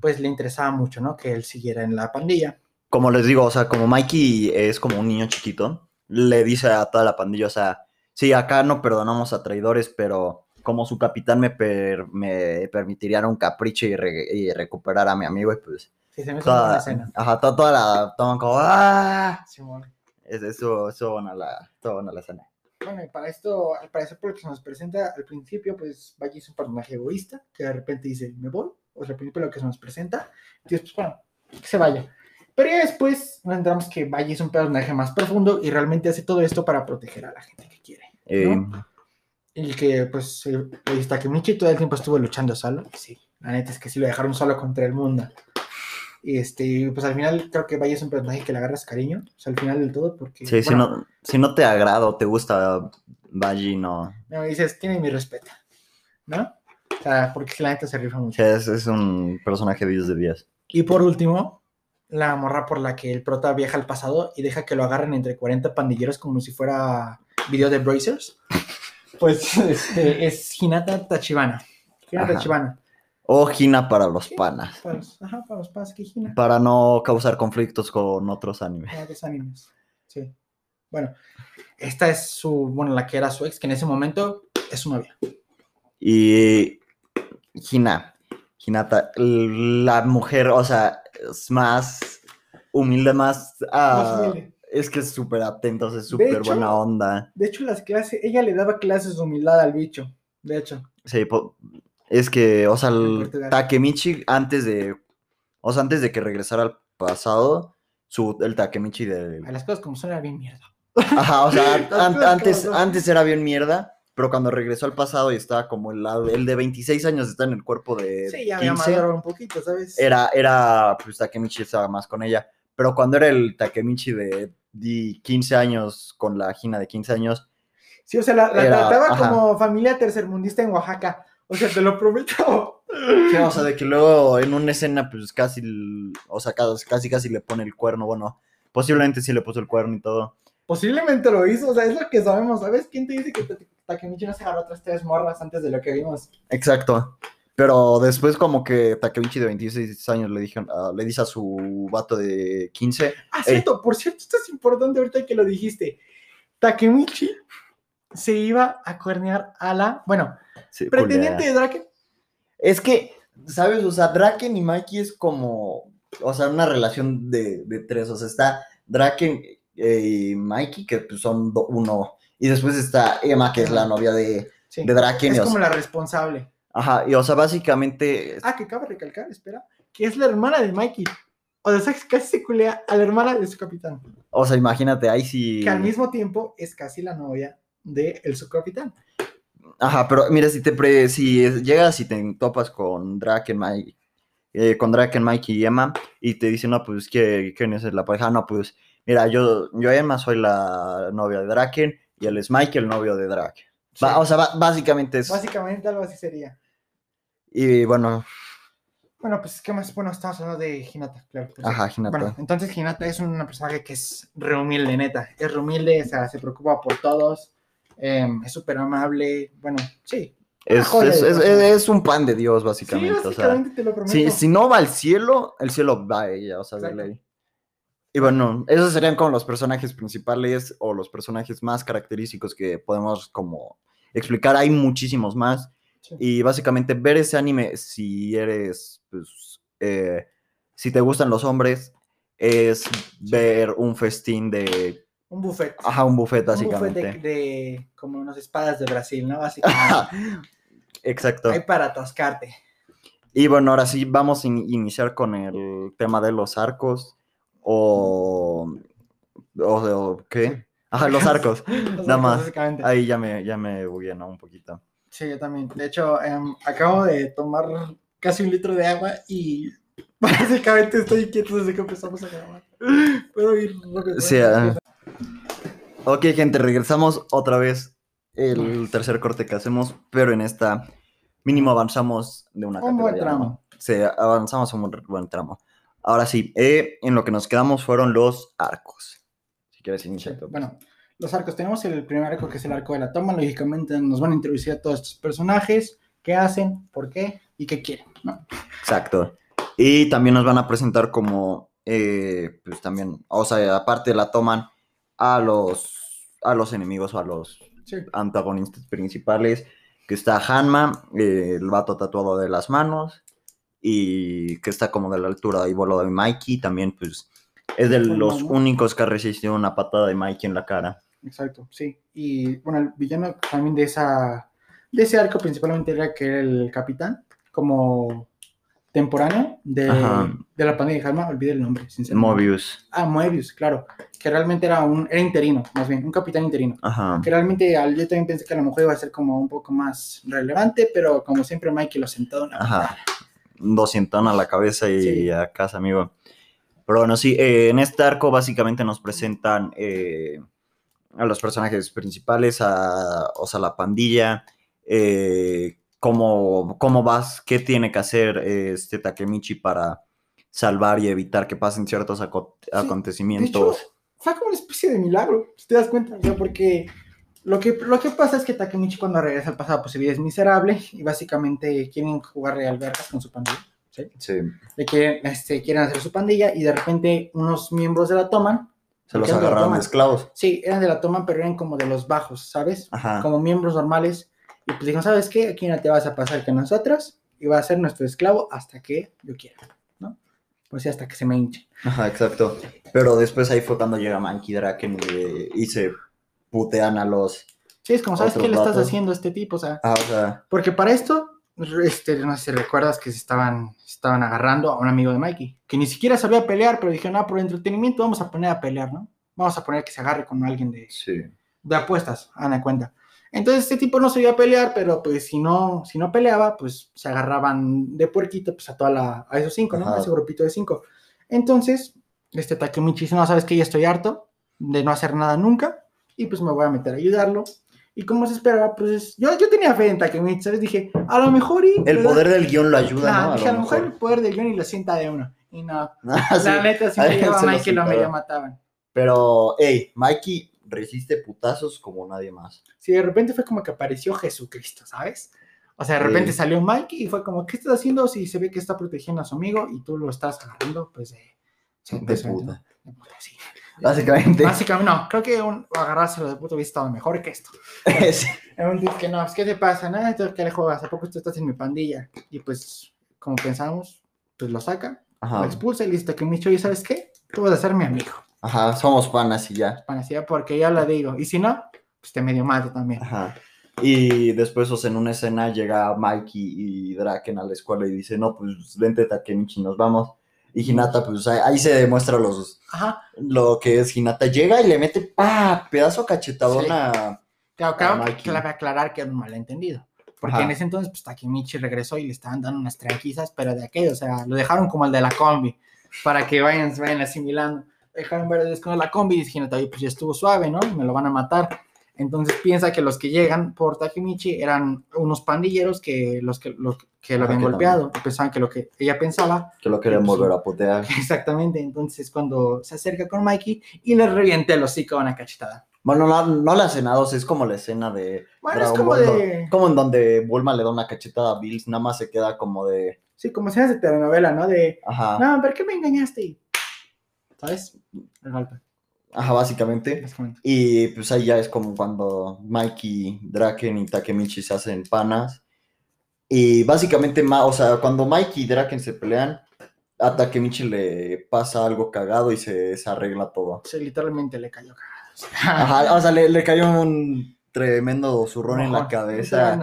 pues le interesaba mucho, ¿no? Que él siguiera en la pandilla. Como les digo, o sea, como Mikey es como un niño chiquito, le dice a toda la pandilla, o sea, sí, acá no perdonamos a traidores, pero como su capitán me, per- me permitiría un capricho y, re- y recuperar a mi amigo, y pues Sí, se me toda, escena. ajá, toda, toda la toman como, ¡ah! Simón. Es, eso, eso buena la, la escena. Bueno, y para esto, al parecer, por lo que se nos presenta al principio, pues Valle es un personaje egoísta, que de repente dice, me voy, o sea, al principio lo que se nos presenta, y después, bueno, que se vaya. Pero ya después nos enteramos que Valle es un personaje más profundo y realmente hace todo esto para proteger a la gente que quiere. Eh, Y que, pues, eh, está que Michi todo el tiempo estuvo luchando solo. Sí, la neta es que sí lo dejaron solo contra el mundo. Y este, pues al final creo que Valle es un personaje que le agarras cariño, o sea, al final del todo, porque. sí, si, bueno, no, si no te agrada o te gusta Valle, no. me dices, tiene mi respeto, ¿no? O sea, porque la neta se rifa mucho. sea, es, es un personaje 10 de 10. Y por último, la morra por la que el prota viaja al pasado y deja que lo agarren entre 40 pandilleros como si fuera video de Brazers. Pues este, es Hinata Tachibana. Hinata. Tachibana. O Gina para los panas. Para los, ajá, para los panas que Hina. Para no causar conflictos con otros animes. Sí. Bueno, esta es su, bueno, la que era su ex, que en ese momento es su novia. Y Hina, Hinata, la mujer, o sea, es más, humilde más. ah, Más humilde. Es que es súper atento, es súper buena onda. De hecho, las clases, ella le daba clases de humildad al bicho. De hecho. Sí, es que, o sea, el. Takemichi antes de, o sea, antes de que regresara al pasado, su, el Takemichi de, A las cosas como son era bien mierda. ajá, o sea, an- antes, antes era bien mierda, pero cuando regresó al pasado y estaba como el lado, el de 26 años está en el cuerpo de Sí, ya había 15, madurado un poquito, ¿sabes? era, era, pues Takemichi estaba más con ella, pero cuando era el Takemichi de, de 15 años con la Gina de 15 años, Sí, o sea, la, la Era- trataba ajá. como familia tercermundista en Oaxaca. O sea, te lo prometo. Sí, o sea, de que luego en una escena, pues casi, o sea, casi, casi, casi le pone el cuerno. Bueno, posiblemente sí le puso el cuerno y todo. Posiblemente lo hizo, o sea, es lo que sabemos, ¿sabes? ¿Quién te dice que Ta- Takemichi no se agarró otras tres morras antes de lo que vimos? Exacto. Pero después, como que Takemichi de 26 años le, dijeron, ah, le dice a su vato de 15. Ah, cierto, por cierto, esto es importante ahorita que lo dijiste. Takemichi se iba a cuernear a la, bueno, sí, pretendiente de Draken. Es que, ¿sabes? O sea, Draken y Mikey es como, o sea, una relación de, de tres. O sea, está Draken y Mikey, que pues, son uno. Y después está Emma, que es la novia de, Sí, de Draken. es como la responsable. Ajá, y o sea, básicamente Ah, que cabe recalcar, espera, que es la hermana de Mikey. O sea, casi se culea a la hermana de su capitán. O sea, imagínate, ahí sí. Que al mismo tiempo es casi la novia de el subcapitán. Ajá, pero mira, si te pre- si llegas y te topas con Draken, Mike, eh, con Draken, Mike y Emma, y te dicen, no, pues, ¿qué, ¿quién es la pareja? No, pues, mira, yo, yo Emma soy la novia de Draken y él es Mike, el novio de Draken. Sí. o sea, básicamente es. Básicamente algo así sería. Y bueno, Bueno, pues, ¿qué más? Bueno, estamos hablando de Hinata, claro. ajá. Hinata. Bueno, entonces Hinata es una personaje que es re humilde, neta. Es re humilde, o sea, se preocupa por todos. em, es súper amable. Bueno, sí. es, un pan de Dios, Sí, básicamente. o sea, básicamente te lo prometo. si, si no va al cielo, el cielo va a ella, o sea, de ley. Y bueno, esos serían como los personajes principales o los personajes más característicos que podemos como explicar. Hay muchísimos más. Sí. Y básicamente ver ese anime, si eres, pues, eh, si te gustan los hombres, es ver un festín de, Un buffet. ajá, un buffet un buffet básicamente. de, de como unas espadas de Brasil, ¿no? Básicamente. Exacto. Hay para atascarte. Y bueno, ahora sí vamos a in- iniciar con el tema de los arcos o, o, o- ¿qué? Ajá, los arcos. Nada más. Ahí ya me, ya me bugué, ¿no? Un poquito. Sí, yo también. De hecho, em, acabo de tomar casi un litro de agua y básicamente estoy quieto desde que empezamos a grabar. Puedo ir rápido. Sí, ah. Ok, gente, regresamos otra vez el tercer corte que hacemos, pero en esta mínimo avanzamos de una Un buen tramo. Sí, avanzamos un buen tramo. Ahora sí, eh, en lo que nos quedamos fueron los arcos. Si quieres Sí, iniciar. tú. Bueno, los arcos. Tenemos el primer arco que es el arco de la toma. Lógicamente nos van a introducir a todos estos personajes, qué hacen, por qué y qué quieren, ¿no? Exacto. Y también nos van a presentar como, eh, pues también, o sea, aparte la toman a los, a los enemigos o a los Sí. antagonistas principales, que está Hanma, eh, el vato tatuado de las manos, y que está como de la altura de Ibolo de Mikey, también pues es de los únicos que ha resistido una patada de Mikey en la cara. Exacto, sí. Y bueno, el villano también de esa de ese arco principalmente era que era el capitán, como temporáneo de, de la pandemia de Halma, olvidé el nombre, sinceramente. Mobius. Ah, Mobius, claro. Que realmente era un era interino, más bien, un capitán interino. Ajá. Que realmente yo también pensé que a lo mejor iba a ser como un poco más relevante, pero como siempre Mikey lo sentó en la Ajá. 200 a la cabeza y, a casa, amigo. Pero bueno, sí, eh, en este arco básicamente nos presentan eh, a los personajes principales, a, o sea, la pandilla, eh, cómo, cómo vas, qué tiene que hacer este Takemichi para salvar y evitar que pasen ciertos acontecimientos. De hecho, fue como una especie de milagro, si te das cuenta, o sea, porque lo que, lo que pasa es que Takemichi cuando regresa al pasado, pues su vida es miserable y básicamente quieren jugar real vergas con su pandilla, ¿sí? Sí, De que este, quieren hacer su pandilla y de repente unos miembros de la toman, se los ¿Qué onda, agarraron de esclavos. sí, eran de la toman, pero eran como de los bajos, ¿sabes? Ajá. Como miembros normales y pues dijeron, ¿sabes qué? Aquí no te vas a pasar que nosotros y va a ser nuestro esclavo hasta que yo quiera. Pues sí, hasta que se me hinche. Ajá, exacto. Pero después ahí fue cuando llega Monkey Draken y, y se putean a los... Sí, es como, ¿sabes qué le estás haciendo a este tipo? O sea, Ah, o sea, porque para esto, este, no sé si recuerdas que se estaban, se estaban agarrando a un amigo de Mikey, que ni siquiera sabía pelear, pero dijeron, ah, por entretenimiento vamos a poner a pelear, ¿no? Vamos a poner que se agarre con alguien de, sí. de apuestas, hagan de cuenta. Entonces este tipo no sabía pelear, pero pues si no, si no peleaba, pues se agarraban de puerquito pues a toda la, a esos cinco, ¿no? Ajá. A ese grupito de cinco. Entonces, este Takemichi dice, no, sabes que ya estoy harto de no hacer nada nunca, y pues me voy a meter a ayudarlo. Y como se esperaba, pues yo, yo tenía fe en Takemichi, ¿sabes? Dije, a lo mejor y... El da- poder del guion lo ayuda, Nah, ¿no? dije, a lo mejor el poder del guion y lo sienta de uno. Y no, Ah, sí. la neta, si a me llevaba lo Mikey, lo medio mataban. Pero, hey, Mikey resiste putazos como nadie más. Sí, de repente fue como que apareció Jesucristo, ¿sabes? O sea, de repente Sí. salió Mikey y fue como, ¿qué estás haciendo si se ve que está protegiendo a su amigo y tú lo estás agarrando? Pues de, sí, De pues, puta. De puta, sí. Básicamente. Básicamente, no, creo que un, agarrárselo de puto hubiera estado mejor que esto. es- Es un que no, pues, ¿qué te pasa? Nada, ¿qué le juegas? ¿A poco tú estás en mi pandilla? Y pues, como pensamos, pues lo saca, lo expulsa y listo, que Micho, ¿y sabes qué? Tú vas a ser mi amigo. ajá, somos panas y ya. Panacea, porque ya lo digo. Y si no, pues te medio mato también. Ajá. Y después, o sea, en una escena llega Mikey y Draken a la escuela y dice, no, pues vente Takemichi, nos vamos. Y Hinata, pues ahí, ahí se demuestra los, Ajá. lo que es Hinata. Llega y le mete, pa, pedazo cachetadón Sí. a... Claro, claro, cabe aclarar que era un malentendido. Porque Ajá. en ese entonces, pues Takemichi regresó y le estaban dando unas tranquisas, pero de aquello, o sea, lo dejaron como el de la combi, para que vayan, vayan asimilando. Dejaron ver con la combi y "Oye, pues ya estuvo suave, ¿no? Me lo van a matar. Entonces piensa que los que llegan por Takemichi eran unos pandilleros que los que, los que lo Ajá, habían que golpeado. y Pensaban que lo que ella pensaba que lo querían pues, volver a putear. Exactamente, entonces cuando se acerca con Mikey y le revienta el hocico a una cachetada. Bueno, no, no la escena 2, es como la escena de Bueno, es Dragon como Ball, de... Como en donde Bulma le da una cachetada a Bills, nada más se queda como de... Sí, como escenas de telenovela, ¿no? De, Ajá, no, ¿por qué me engañaste? ¿Sabes? El golpe, ajá, básicamente. básicamente. Y pues ahí ya es como cuando Mikey, Draken y Takemichi se hacen panas. Y básicamente, o sea, cuando Mikey y Draken se pelean, a Takemichi le pasa algo cagado y se desarregla todo. Sí, literalmente le cayó cagado. Ajá, o sea, le, le cayó un tremendo zurrón en la cabeza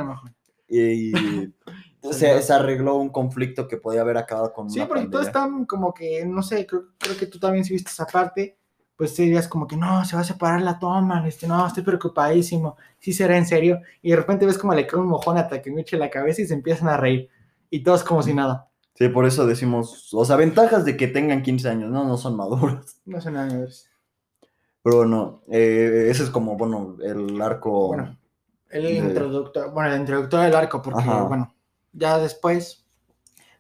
y se, se arregló un conflicto que podía haber acabado con Sí, una porque todos están como que, no sé, creo, creo que tú también si viste esa parte, pues dirías como que no, se va a separar la toma, este, no, estoy preocupadísimo, sí será en serio, y de repente ves como le cae un mojón a Takemichi en la cabeza y se empiezan a reír, y todos como si nada. Sí, por eso decimos, o sea, ventajas de que tengan 15 años, no, no son maduros. No sé nada, es- Pero bueno, eh, ese es como, bueno, el arco. Bueno, el de- introductor, bueno, el introductor del arco, porque, Ajá. bueno, ya después,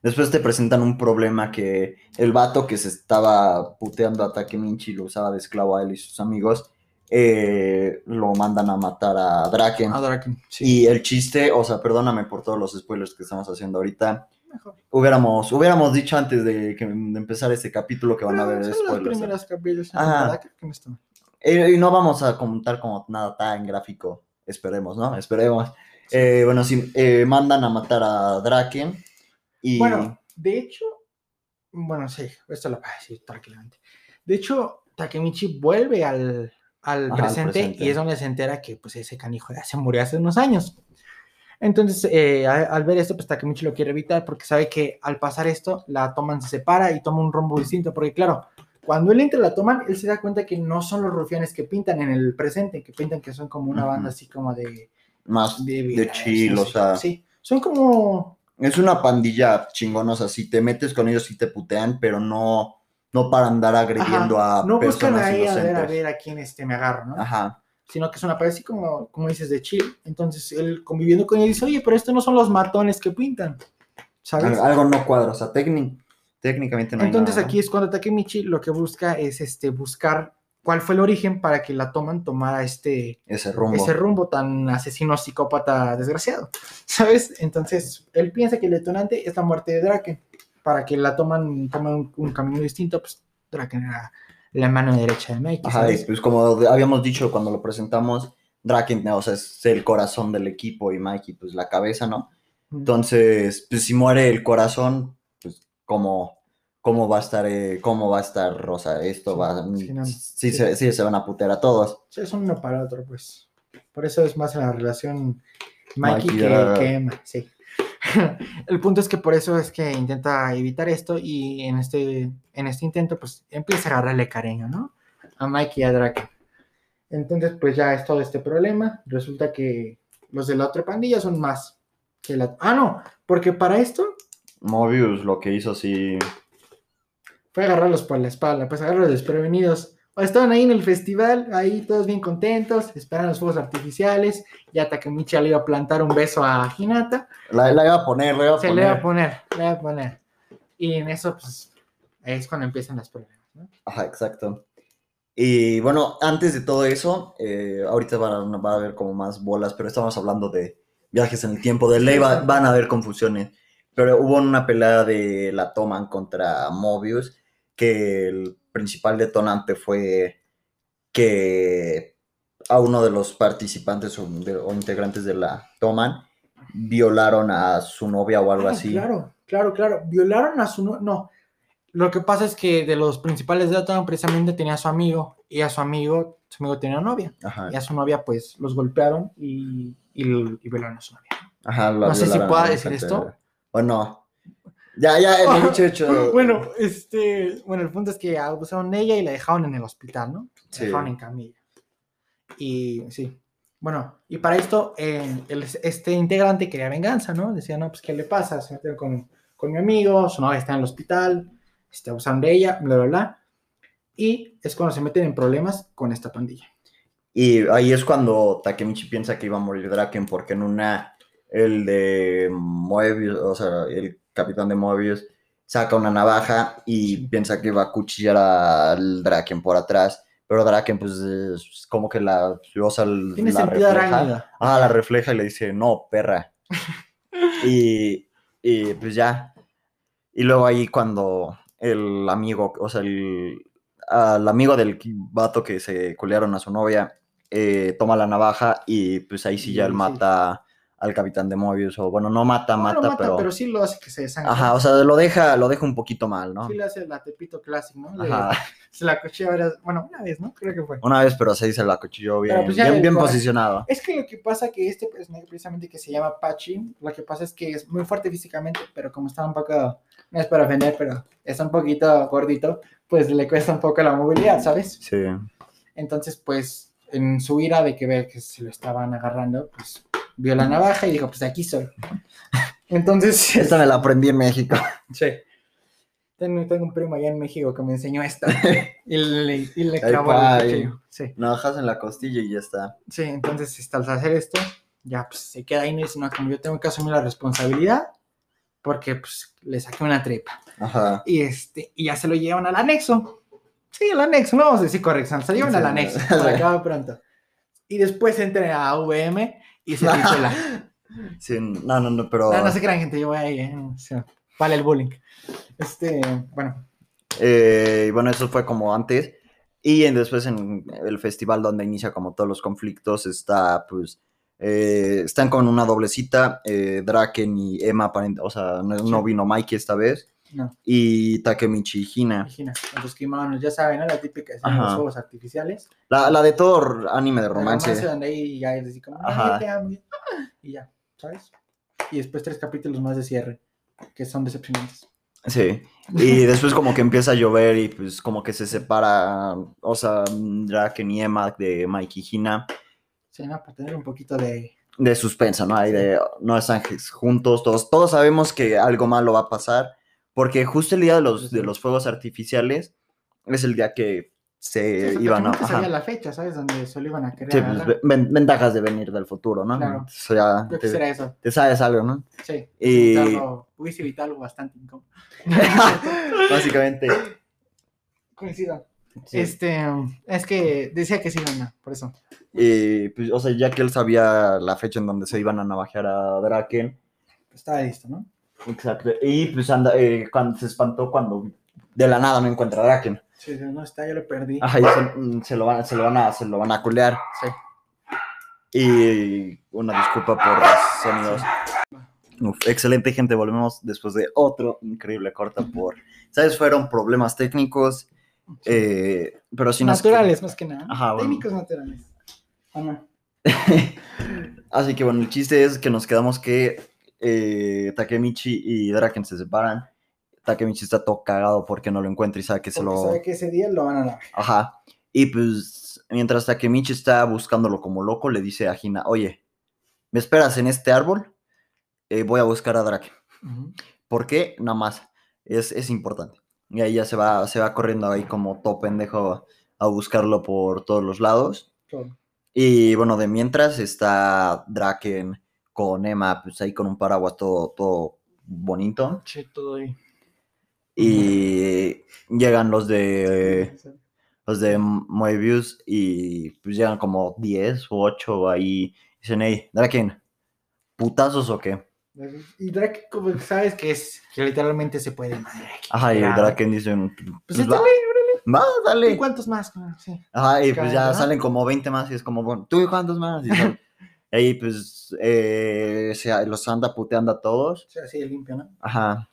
Después te presentan un problema que el vato que se estaba puteando a Takemichi lo usaba de esclavo a él y sus amigos, eh, lo mandan a matar a Draken. a Draken, sí, Y el chiste, o sea, perdóname por todos los spoilers que estamos haciendo ahorita. mejor. Hubiéramos, hubiéramos dicho antes de, que, de empezar este capítulo que van a ver son los spoilers. ¿eh? primeros capítulos, en Ajá. verdad, creo que no. Eh, y no vamos a comentar como nada tan gráfico. Esperemos, ¿no? Esperemos. Eh, bueno, sí, eh, mandan a matar a Draken. Y. Bueno, de hecho, bueno, sí, esto lo voy a decir tranquilamente. De hecho, Takemichi vuelve al, al, Ajá, al presente, y es donde se entera que pues ese canijo ya se murió hace unos años. Entonces, eh, a- al ver esto, pues Takemichi lo quiere evitar porque sabe que al pasar esto, la toman se separa y toma un rumbo distinto. Porque claro, cuando él entra la toman, él se da cuenta que no son los rufianes que pintan en el presente, que pintan que son como una banda así como de... más De, de chill, o sí, sea. Sí, son como... Es una pandilla sea, si te metes con ellos, sí te putean, pero no, no para andar agrediendo Ajá, a no buscan personas ahí a inocentes. ver, a ver a quién este, me agarro, ¿no? Ajá. Sino que es una pared así como, como dices, de chill. Entonces él conviviendo con él dice, oye, pero estos no son los matones que pintan, ¿sabes? Algo, no cuadra. O sea, técnic- técnicamente no hay Entonces ¿no? aquí es cuando Takemichi lo que busca es este, buscar cuál fue el origen para que la toman tomara este, Ese rumbo. ese rumbo tan asesino psicópata desgraciado, ¿sabes? Entonces él piensa que el detonante es la muerte de Draken. Para que la toman, toman un, un camino distinto, pues Draken era la mano derecha de Mikey, Ajá, y pues como habíamos dicho cuando lo presentamos, Draken, o sea, es el corazón del equipo y Mikey, pues la cabeza, ¿no? Entonces, pues si muere el corazón, pues como, cómo va a estar, eh, cómo va a estar Rosa, esto Sí, va, sí, no, sí, sí. Se, sí se van a putear a todos. Sí, son uno para otro, pues. Por eso es más la relación Mikey, Mikey que, Emma, sí. El punto es que por eso es que intenta evitar esto y en este, en este intento pues empieza a agarrarle cariño, ¿no? A Mikey y a Draken. Entonces pues ya es todo este problema. Resulta que los de la otra pandilla son más que la... Ah, no, porque para esto Mobius lo que hizo sí. Fue agarrarlos por la espalda, pues agarrarlos desprevenidos. Estaban ahí en el festival, ahí todos bien contentos, esperan los fuegos artificiales. Ya Takemichi le iba a plantar un beso a Hinata. La, la iba a poner, la iba a Se poner. le va a poner, le va a poner. Y en eso, pues, es cuando empiezan los problemas, ¿no? Ajá, exacto. Y bueno, antes de todo eso, eh, ahorita van a, va a haber como más bolas, pero estamos hablando de viajes en el tiempo. De ley va- van a haber confusiones. Pero hubo una pelea de la Toman contra Mobius, que el principal detonante fue que a uno de los participantes o, de- o integrantes de la Toman violaron a su novia o algo Ah, así. Claro, claro, claro. Violaron a su no, no. Lo que pasa es que de los principales de Otón precisamente tenía a su amigo y a su amigo, su amigo tenía novia. Ajá, Y a su novia, pues, los golpearon y, y, y violaron a su novia. ajá, la no sé si pueda decir esto. O no. Ya, ya, el dicho hecho. Bueno, este, bueno, el punto es que abusaron de ella y la dejaron en el hospital, ¿no? La Sí. dejaron en camilla. Y sí, bueno, y para esto, eh, el- este integrante quería venganza, ¿no? Decía, no, pues, ¿qué le pasa? Se metió con, con mi amigo, su novia está en el hospital, este, abusaron de ella, bla, bla, bla. Y es cuando se meten en problemas con esta pandilla. Y ahí es cuando Takemichi piensa que iba a morir Draken, porque en una, el de Moebius, o sea, el capitán de Moebius, saca una navaja y piensa que iba a cuchillar al Draken por atrás, pero Draken, pues, es como que la, Tiene la sentido refleja. Ah, la refleja y le dice, no, perra. y, y, pues ya. Y luego ahí cuando el amigo, o sea, el, al amigo del vato que se culearon a su novia, eh, toma la navaja y pues ahí sí ya él mata al capitán de Mobius, o bueno, no mata, No mata, pero... pero... sí lo hace que se desangre. Ajá, o sea, lo deja, lo deja un poquito mal, ¿no? Sí le hace la Tepito Classic, ¿no? Le- Ajá, se la cochea varias, bueno, una vez, ¿no? Creo que fue. una vez, pero se dice la cuchilló bien, pues bien, posicionado. Es que lo que pasa que este personaje precisamente que se llama Pachi, lo que pasa es que es muy fuerte físicamente, pero como está un poco, no es para ofender, pero está un poquito gordito, pues le cuesta un poco la movilidad, ¿sabes? Sí. Entonces, pues, en su ira de que ve que se lo estaban agarrando, pues, vio la navaja y dijo, pues aquí soy. Entonces, Esta me la aprendí en México. sí. Tengo, tengo un primo allá en México que me enseñó esta y le, y le clavó el. Sí. Navajas en la costilla y ya está. Sí, entonces este, al hacer esto, ya pues se queda ahí y dice, no, como yo tengo que asumir la responsabilidad, porque pues le saqué una tripa. Ajá. Y este, y ya se lo llevan al anexo. Sí, al anexo, no vamos a decir corrección, se lo llevan Sí, al no. anexo, para acabar pronto. Y después entra a VM y se titula. Sí, no, no, no, pero No, no se crean, gente, yo voy ahí, eh, o sea, vale el bullying. Este, bueno, eh, bueno, eso fue como antes. Y en- después en el festival donde inicia como todos los conflictos está pues eh, están con una doble cita, eh, Draken y Emma, aparent- o sea, no, no vino Mikey esta vez, no, y Takemichi Hina. Regina, los quemanos, ya saben, ¿no? La típica escena de los fuegos artificiales. La, la de todo anime de El romance. donde ahí ya es así como, Ajá. "Ay, te amo", y ya, ¿sabes? Y después tres capítulos más de cierre, que son decepcionantes. Sí. Y después como que empieza a llover y pues como que se separa, o sea, Draken y Emma de Mikey y Hina. Sí, ¿no? Para tener un poquito de... de suspenso, ¿no? Hay de no están juntos, todos, todos sabemos que algo malo va a pasar, porque justo el día de los, de los fuegos artificiales es el día que se Sí, iban a... prácticamente sabía la fecha, ¿sabes? Donde se lo iban a querer Sí, pues, ven- ventajas de venir del futuro, ¿no? Claro. O sea, Yo te, quisiera eso, te sabes algo, ¿no? sí. Y- hubiese evitado algo- bastante incómodo. Básicamente. Coincido. sí. Este, es que decía que sí, no, por eso. Y, pues, o sea, ya que él sabía la fecha en donde se iban a navajear a Draken, Estaba listo, ¿no? Exacto, y pues anda, eh, cuando, se espantó cuando de la nada no encuentra a Draken. Sí, sí, no está, yo lo perdí. Ajá, y se, mm, se lo van, se lo van a, se lo van a culear. Sí. Y una disculpa por los sonidos. Uf, excelente gente, volvemos después de otro increíble corta por, ¿sabes? Fueron problemas técnicos, eh, pero si nos... naturales, más que nada. Ajá, bueno. Técnicos naturales. Así que bueno, el chiste es que nos quedamos que eh, Takemichi y Draken se separan. Takemichi está todo cagado porque no lo encuentra y sabe que se Porque lo... sabe que ese día lo van a dar. Ajá. Y pues mientras Takemichi está buscándolo como loco, le dice a Hina, oye, ¿me esperas en este árbol? Eh, voy a buscar a Draken. Ujú. ¿Por qué? Nada más. Es, es importante. Y ahí ya se va, se va corriendo ahí como todo pendejo a buscarlo por todos los lados. Claro. Y bueno, de mientras está Draken con Emma, pues ahí con un paraguas todo, todo bonito. Che, todo ahí. Y llegan los de los de Moebius y pues llegan como 10 u 8 ahí. Dicen, hey, Draken, ¿putazos o qué? Y Drake, como que sabes que es que literalmente se puede madre. Ajá, y. Draken dice, Pues pues échale, va, órale. va, ¿Y dale. cuántos más? Ah, Sí. Ajá, y pues ya salen como 20 más y es como, bueno, ¿tú y cuántos más? Y ahí pues eh, se- los anda puteando a todos. Sea, así limpio, ¿no? Ajá.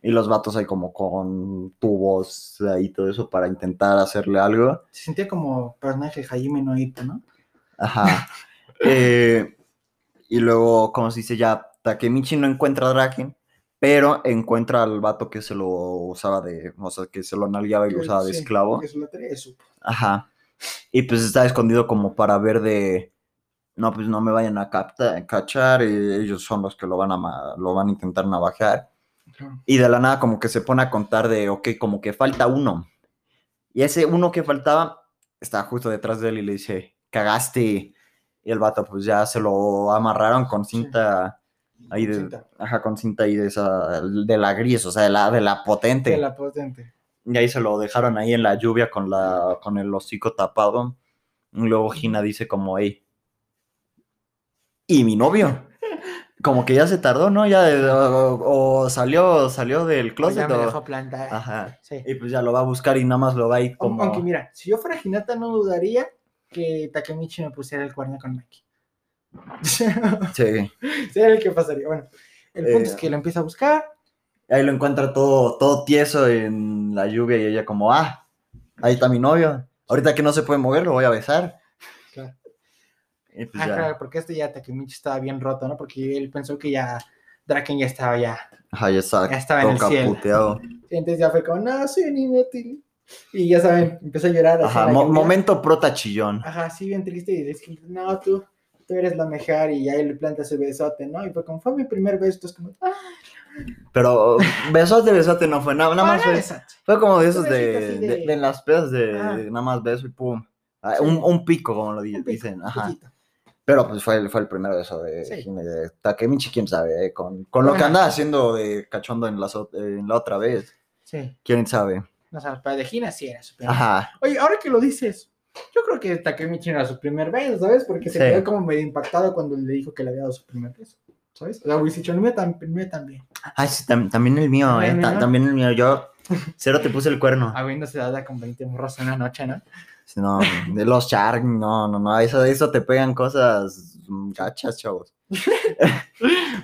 Y los vatos ahí como con tubos ahí todo eso para intentar hacerle algo. Se sentía como personaje Jaime Noito, ¿no? Ajá. Eh, y luego, como se dice ya, Takemichi no encuentra a Draken, pero encuentra al vato que se lo usaba de, o sea, que se lo nalgueaba y lo usaba de Sí, esclavo. que es Ajá. Y pues está escondido como para ver de, no, pues no me vayan a capta- cachar, y ellos son los que lo van a, lo van a intentar navajar. Claro. Y de la nada como que se pone a contar de, ok, como que falta uno. Y ese uno que faltaba está justo detrás de él y le dice, cagaste. Y el vato pues ya se lo amarraron con Sí. cinta ahí de, Cinta. ajá, con cinta ahí de esa, de la gris, o sea, de la, de la potente. De la potente. Y ahí se lo dejaron ahí en la lluvia con la, con el hocico tapado. Y luego Gina dice como, hey, ¿y mi novio? Como que ya se tardó, ¿no? Ya, de- o, o salió, salió del Pues ya closet. me o- dejó plantar. Ajá. Sí. Y pues ya lo va a buscar y nada más lo va a ir como... Aunque mira, si yo fuera Hinata no dudaría que Takemichi me pusiera el cuerno con Maki. Sí. Sería el que pasaría. Bueno, el punto Eh, es que lo empieza a buscar. Ahí lo encuentra todo, todo tieso en la lluvia y ella como, ah, ahí está mi novio. Ahorita que no se puede mover, lo voy a besar. Y pues Ah, ya. claro, porque este ya Takemichi estaba bien roto, ¿no? Porque él pensó que ya Draken ya estaba ya. Ajá, ya está Ya estaba en el cielo. Y entonces ya fue como, no, soy un inútil. Y ya saben, empezó a llorar. Ajá, mo- lluvia. momento prota chillón. Ajá, sí, bien triste. Y dice, no, tú, tú eres la mejor. Y ahí le planta su besote, ¿no? Y fue como, fue mi primer beso. Entonces, como, ah, Pero besote, besote no fue nada, nada más fue, fue como de esos de, de, de- de en las pedas de, de nada más beso y pum. Ah, Sí. Un, un pico, como lo dicen. Ajá. Pero pues fue, el- fue el primero beso de, Sí. De Takemichi, quién sabe, eh, con, con lo que andaba haciendo de cachondo en, ot- en la otra vez. Sí, Quién sabe. o sea, para de Gina sí era su primer Ajá. Oye, ahora que lo dices, yo creo que Takemichi era su primer beso, ¿sabes? Porque se Sí. quedó como medio impactado cuando le dijo que le había dado su primer beso, ¿sabes? O sea, hubiese dicho, el mío, tam- el mío también. Ay, sí, tam- también el mío, eh. ¿El ta- mío? también el mío. Yo, cero te puse el cuerno. Habiéndose dado con 20 morros en una noche, ¿no? No, de los Shark, no, no, no. Eso, eso te pegan cosas gachas, chavos.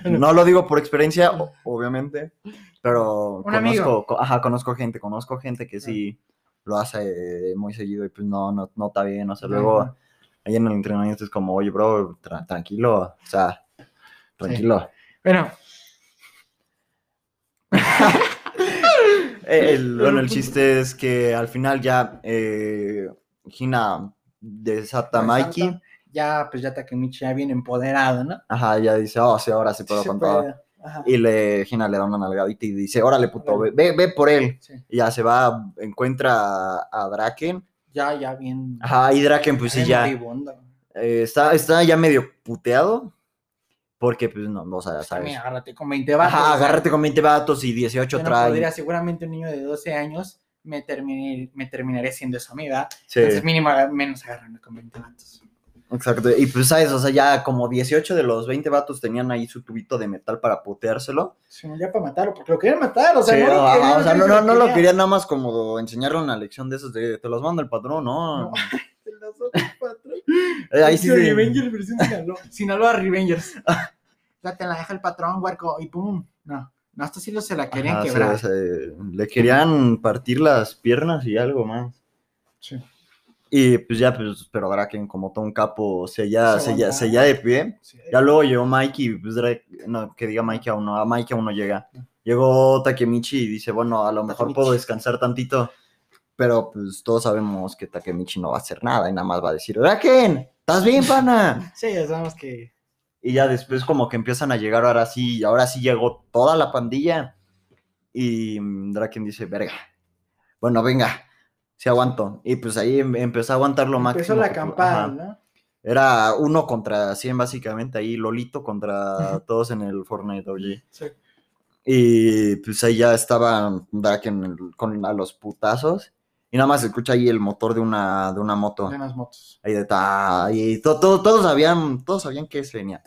No lo digo por experiencia, obviamente, pero conozco, co- ajá, conozco gente, conozco gente que sí lo hace eh, muy seguido y pues no, no, no está bien, o sea, luego Ajá. ahí en el entrenamiento es como, oye, bro, tra- tranquilo, o sea, tranquilo. Bueno, El- bueno, el chiste es que al final ya eh, Hina desata a Mikey, ya, pues ya Takemichi ya bien empoderado, ¿no? ajá, ya dice, oh, sí, ahora sí puedo Sí con puede. todo. Ajá. Y le, Gina le da una nalgadita y dice, órale, puto, ve, ve, ve por él. Sí. Y ya se va, encuentra a, a Draken. Ya, ya bien. Ajá, y Draken, pues sí, ya eh, está, está ya medio puteado. Porque, pues, no, o sea, ya sabes. Agárrate con 20 vatos. Ajá, agárrate con 20 vatos y 18 yo no trae. podría, seguramente un niño de 12 años me, terminé, me terminaré siendo su amiga. Sí, Entonces, mínimo, menos agarrarme con 20 vatos. exacto. Y pues, ¿sabes? O sea, ya como 18 de los 20 vatos tenían ahí su tubito de metal para puteárselo. Sí, ya para matarlo, porque lo querían matar, o sea, Sí, no, lo ajá, querían, o sea, no, no, no lo querían. quería nada más como enseñarle una lección de esos de te los manda el patrón, ¿no? No. Te las otras cuatro. Eh, ahí sí. Revengers versión Sinaloa. Sinaloa Revengers. ya te la deja el patrón, huerco, y pum. No, no, esto sí lo se la querían Ajá, quebrar. se- le querían partir las piernas y algo más. Sí. Y pues ya, pues, pero Draken, como todo un capo, se ya, Se se ya, aguantaba. se ya de pie. Sí. Ya luego llegó Mikey, y, pues Drake, no, que diga Mikey aún no, a Mikey aún no llega. Llegó Takemichi y dice, bueno, a lo mejor puedo descansar tantito, pero pues todos sabemos que Takemichi no va a hacer nada y nada más va a decir, Draken, ¿estás bien, pana? Sí, ya sabemos que. Y ya después como que empiezan a llegar, ahora sí, ahora sí llegó toda la pandilla. Y mm, Draken dice, verga, bueno, venga, sí aguanto. Y pues ahí em- empezó a aguantar lo máximo. Empezó la Ajá. ¿no? Era uno contra 100 básicamente, ahí Lolito contra todos en el Fortnite OG. Sí. Y pues ahí ya estaba Draken con a los putazos. Y nada más se escucha ahí el motor de una, de una moto. De unas motos. Ahí de ta, y to- to- todos sabían, todos sabían que se venía.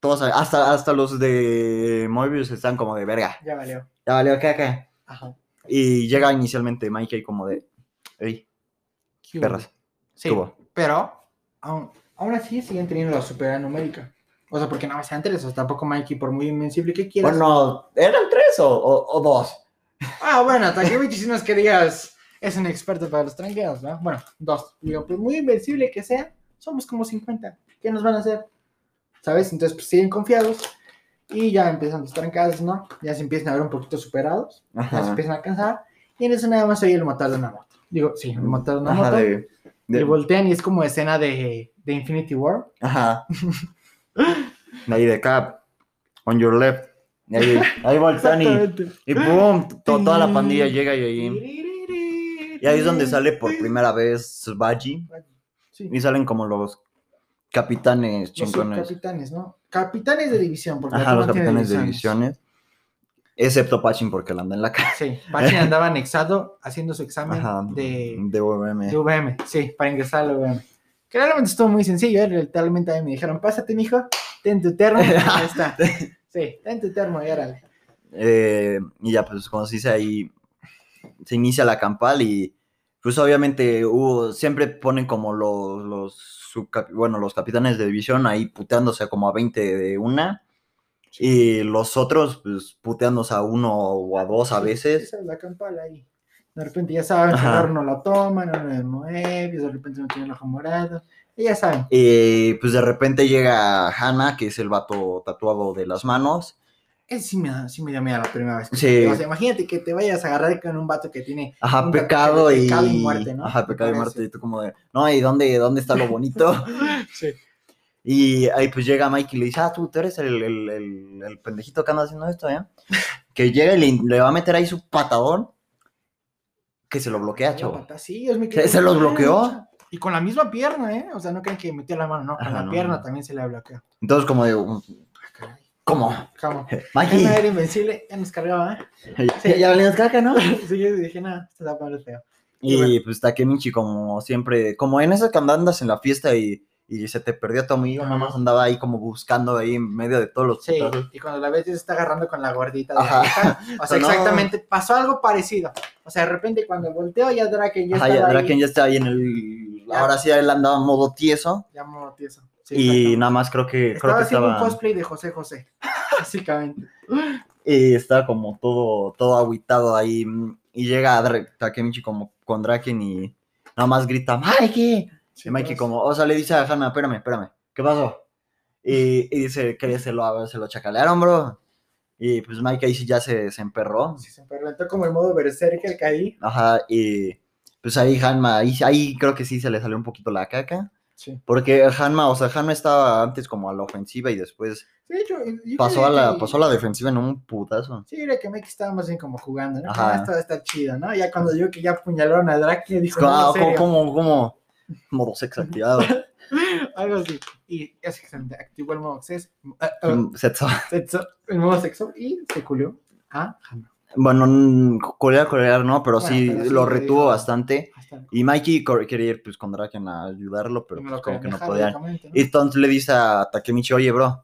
Todos, hasta, hasta los de Mobius están como de verga. Ya valió. Ya valió, ¿qué, qué? Ajá. Y llega inicialmente Mikey como de, ey, perras. Sí, pero aún, aún así siguen teniendo la superioridad numérica. O sea, porque no sean tres, o sea, tampoco Mikey, por muy invencible que quieras. Bueno, ¿eran tres o, o- o dos? Ah, bueno, Takemichi, si nos querías, es un experto para los tranqueos, ¿no? Bueno, dos. Digo, pues muy invencible que sea, somos como 50. ¿Qué nos van a hacer? ¿Sabes? Entonces, pues siguen confiados y ya empiezan los trancados, ¿no? Ya se empiezan a ver un poquito superados, ya se empiezan a cansar y en eso nada más oye el motor de una moto. Digo, sí, el motor de una Ajá, moto. de- de- Y voltean y es como escena de, de Infinity War. ajá. Ahí de Cap, on your left. Y ahí, ahí voltean y, y pum, to- toda la pandilla llega y ahí. Y ahí es donde sale por primera vez. Sí. Y salen como los capitanes Los chingones. capitanes, ¿no? Capitanes de división, porque Ajá, los capitanes de divisiones. Excepto Pachin porque la anda en la cara. Sí, Pachin andaba anexado haciendo su examen Ajá, de, de OVM. de VM, sí, para ingresar al VM. Que realmente estuvo muy sencillo, ¿eh? literalmente a mí me dijeron, pásate, mijo, ten tu termo, ya está. Sí, ten tu termo y órale. Eh, y ya, pues, como se dice ahí, se inicia la campal y, pues, obviamente, hubo, siempre ponen como los, los, subcapi- bueno, los capitanes de división ahí puteándose como a 20 de una. Y los otros, pues, puteándose a uno o a dos a veces. Esa es la campal ahí. De repente ya saben, no la toman, uno de Moebius, de repente no tiene el ojo morado. Y ya saben. Y, pues, de repente llega Hannah, que es el vato tatuado de las manos. Sí me, da- sí me dio miedo la primera vez. Sí. O sea, imagínate que te vayas a agarrar con un vato que tiene Ajá, un pecado y... pecado y muerte, ¿no? Ajá, Me pecado y parece. muerte. Y tú como de, no, ¿y dónde, dónde está lo bonito? Sí. Y ahí pues llega Mike y le dice, ah, tú, tú eres el, el, el, el pendejito que anda haciendo esto, ¿eh? Que llega y le, le va a meter ahí su patadón, que se lo bloquea, chavo. sí, Dios mío, ¿Se- se los bloqueó? Y con la misma pierna, ¿eh? O sea, no creen que metió la mano, no. Con Ajá, la no, pierna no. también se le bloqueó. Entonces como de, "Mm, Ah, caray. ¿Cómo? ¿Cómo? No era invencible, ya nos cargaba, ¿eh? ya, ya valías caca, ¿no? Sí, yo dije, nada, esto está para feo. Y bueno. pues Takemichi como siempre, como en esas que andas en la fiesta y, y se te perdió tu amigo, nada más andaba ahí como buscando ahí en medio de todos los Sí, putazos. y cuando la ves ya se está agarrando con la gordita de Ajá. la vieja. O sea, No. exactamente, pasó algo parecido. O sea, de repente cuando volteó ya Draken ya Ajá, estaba ya ahí. Draken ya está ahí en el... Ya. Ahora sí, él andaba en modo tieso. Ya me tieso. Sí, y nada más creo que... Estaba creo que haciendo estaba... un cosplay de José José, básicamente. Y está como todo, todo aguitado ahí. mm, Y llega Takemichi como con Draken y nada más grita, Mikey. Sí, y Mikey como, o sea, le dice a Hannah, espérame, espérame, ¿qué pasó? Y, y dice que se lo, se lo chacalearon, bro. Y pues Mikey ahí sí ya se, se emperró. Sí, se perlentó como el modo berserker que ahí. Ajá, y pues ahí Hanma, ahí, ahí creo que sí se le salió un poquito la caca. Sí. Porque Hanma, o sea, Hanma estaba antes como a la ofensiva y después Sí, yo pasó a la, que- pasó a la defensiva en un putazo. Sí, creo que Mike estaba más bien como jugando, ¿no? Ajá. Ajá. Esto va a estar chido, ¿no? Ya cuando yo que ya apuñalaron a Draken, dijo, Ah, no, como, como, como modo sexo activado. Algo así. Y es excelente. Activó el modo sexo, ah, ah, Mm, sexo. sexo- el modo sexo y se culió a Hannah. Bueno, colear, colear, no, pero Bueno, sí pero lo retuvo bastante. Y Mikey quería ir pues con Draken a ayudarlo, pero pues como que no lógicamente, ¿no? Y entonces le dice a Takemichi, oye, bro,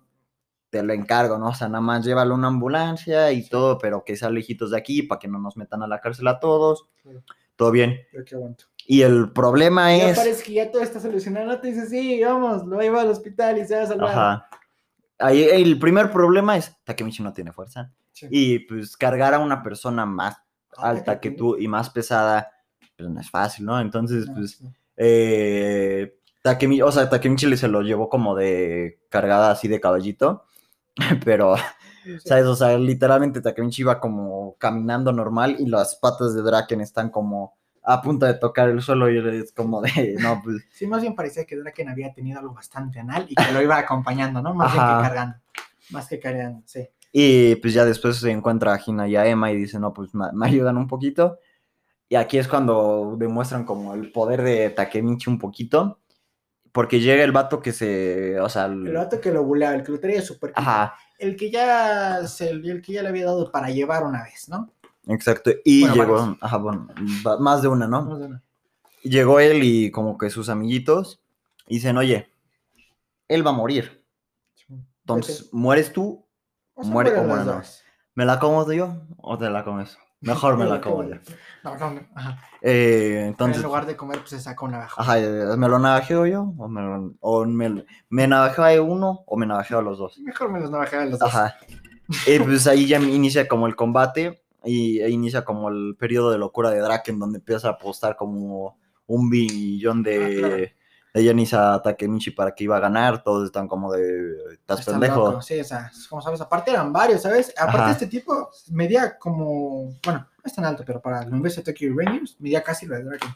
te lo encargo, ¿no? O sea, nada más llévalo a una ambulancia y todo, pero que sea lejitos de aquí para que no nos metan a la cárcel a todos. Todo bien. Yo que aguanto. Y el problema Ya es... parece que ya todo está solucionado. No te dice, sí, vamos, lo va a llevar al hospital y se va a salvar. Ajá. ahí el primer problema es Takemichi no tiene fuerza. Sí. Y pues cargar a una persona más Ah, alta que tú y más pesada, pues no es fácil, ¿no? Entonces, pues, eh, Takemi- o sea, Takemichi se lo llevó como de cargada así de caballito, pero, Sí. ¿sabes? O sea, literalmente Takemichi iba como caminando normal y las patas de Draken están como a punto de tocar el suelo y es como de, no, pues, Sí, más bien parecía que Draken había tenido algo bastante anal y que lo iba acompañando, ¿no? Más Ajá. que cargando. Más que cargando, sí. Y pues ya después se encuentra a Hina y a Emma y dice, no, pues me, ayudan un poquito. Y aquí es cuando demuestran como el poder de Takemichi un poquito. Porque llega el vato que se, o sea, el- El vato que lo buleaba, el que lo traía súper ajá, El que ya se, el que ya le había dado para llevar una vez, ¿no? exacto. Y Bueno, llegó, varios. ajá, bueno, más de una, ¿no? Sé, no. Y Llegó él y como que sus amiguitos dicen, oye, él va a morir. Entonces, ¿mueres tú? O sea, muere mueren o las muere, no. dos. ¿Me la como yo o te la comes? Mejor me la como yo. No, no, no. Ajá. Eh, en entonces, lugar de comer, pues se saca una baja. Ajá, eh, ¿me lo navajeo yo? ¿O me, lo- o me, me navajeo a uno o me navajeo a los dos? Mejor me los navajean los dos. Ajá. Y pues ahí ya inicia como el combate y e inicia como el periodo de locura de Draken donde empieza a apostar como un billón de, Ah, claro. De yenis a Takemichi para que iba a ganar. Todos están como de, estás pendejo. Sí, o sea, como sabes, aparte eran varios, ¿sabes? Aparte Ajá. este tipo medía como, bueno, no es tan alto, pero para el universo de Tokyo Rangers medía casi lo de Draken.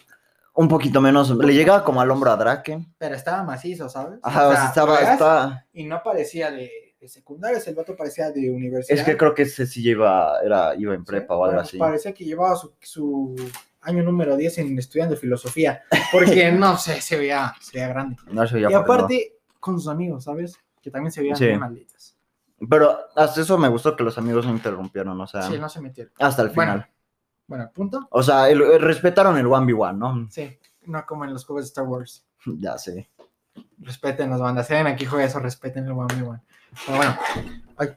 Un poquito menos, le llegaba como al hombro a Draken. Pero estaba macizo, ¿sabes? Ajá, o sea, estaba, estaba- Y no parecía de, de secundarios, el vato parecía de universidad. Es que creo que ese sí lleva, era, iba en ¿sí? prepa o algo Bueno, así. Parecía que llevaba su, su año número 10 en estudiando filosofía, porque no sé, se veía, se veía grande. No y no. aparte, con sus amigos, ¿sabes? Que también se veían Sí. bien malditos. Pero hasta eso me gustó que los amigos no interrumpieron, o sea, Sí, no se metieron. hasta el Bueno. final. Bueno, punto. O sea, el- el- respetaron el 1v1, ¿no? Sí, no como en los juegos de Star Wars. Ya sé. Respeten las bandas. Si alguien aquí juega eso, respeten el one one. Pero bueno, ay,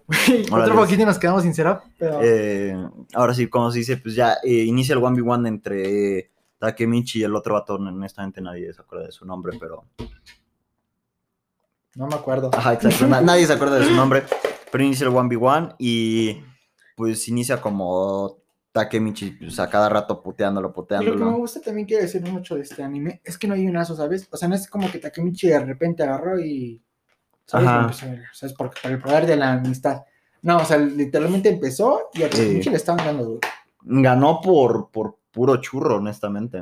otro poquito y nos quedamos sin setup, pero Eh, ahora sí, como se dice, pues ya eh, inicia el 1v1 entre Takemichi y el otro vato. Honestamente nadie se acuerda de su nombre, pero... no me acuerdo. Ajá, exacto. na- nadie se acuerda de su nombre, pero inicia el 1v1 y pues inicia como Takemichi, pues a cada rato puteándolo, Y lo que me puteándolo. gusta también quiero decir mucho de este anime es que no hay un lazo, ¿sabes? O sea, no es como que Takemichi de repente agarró y. ¿Sabes? Ajá. Y empezó a ver, ¿Sabes? Porque por el poder de la amistad. No, o sea, literalmente empezó y a Takemichi le estaban dando duro. Ganó por, por puro churro, honestamente.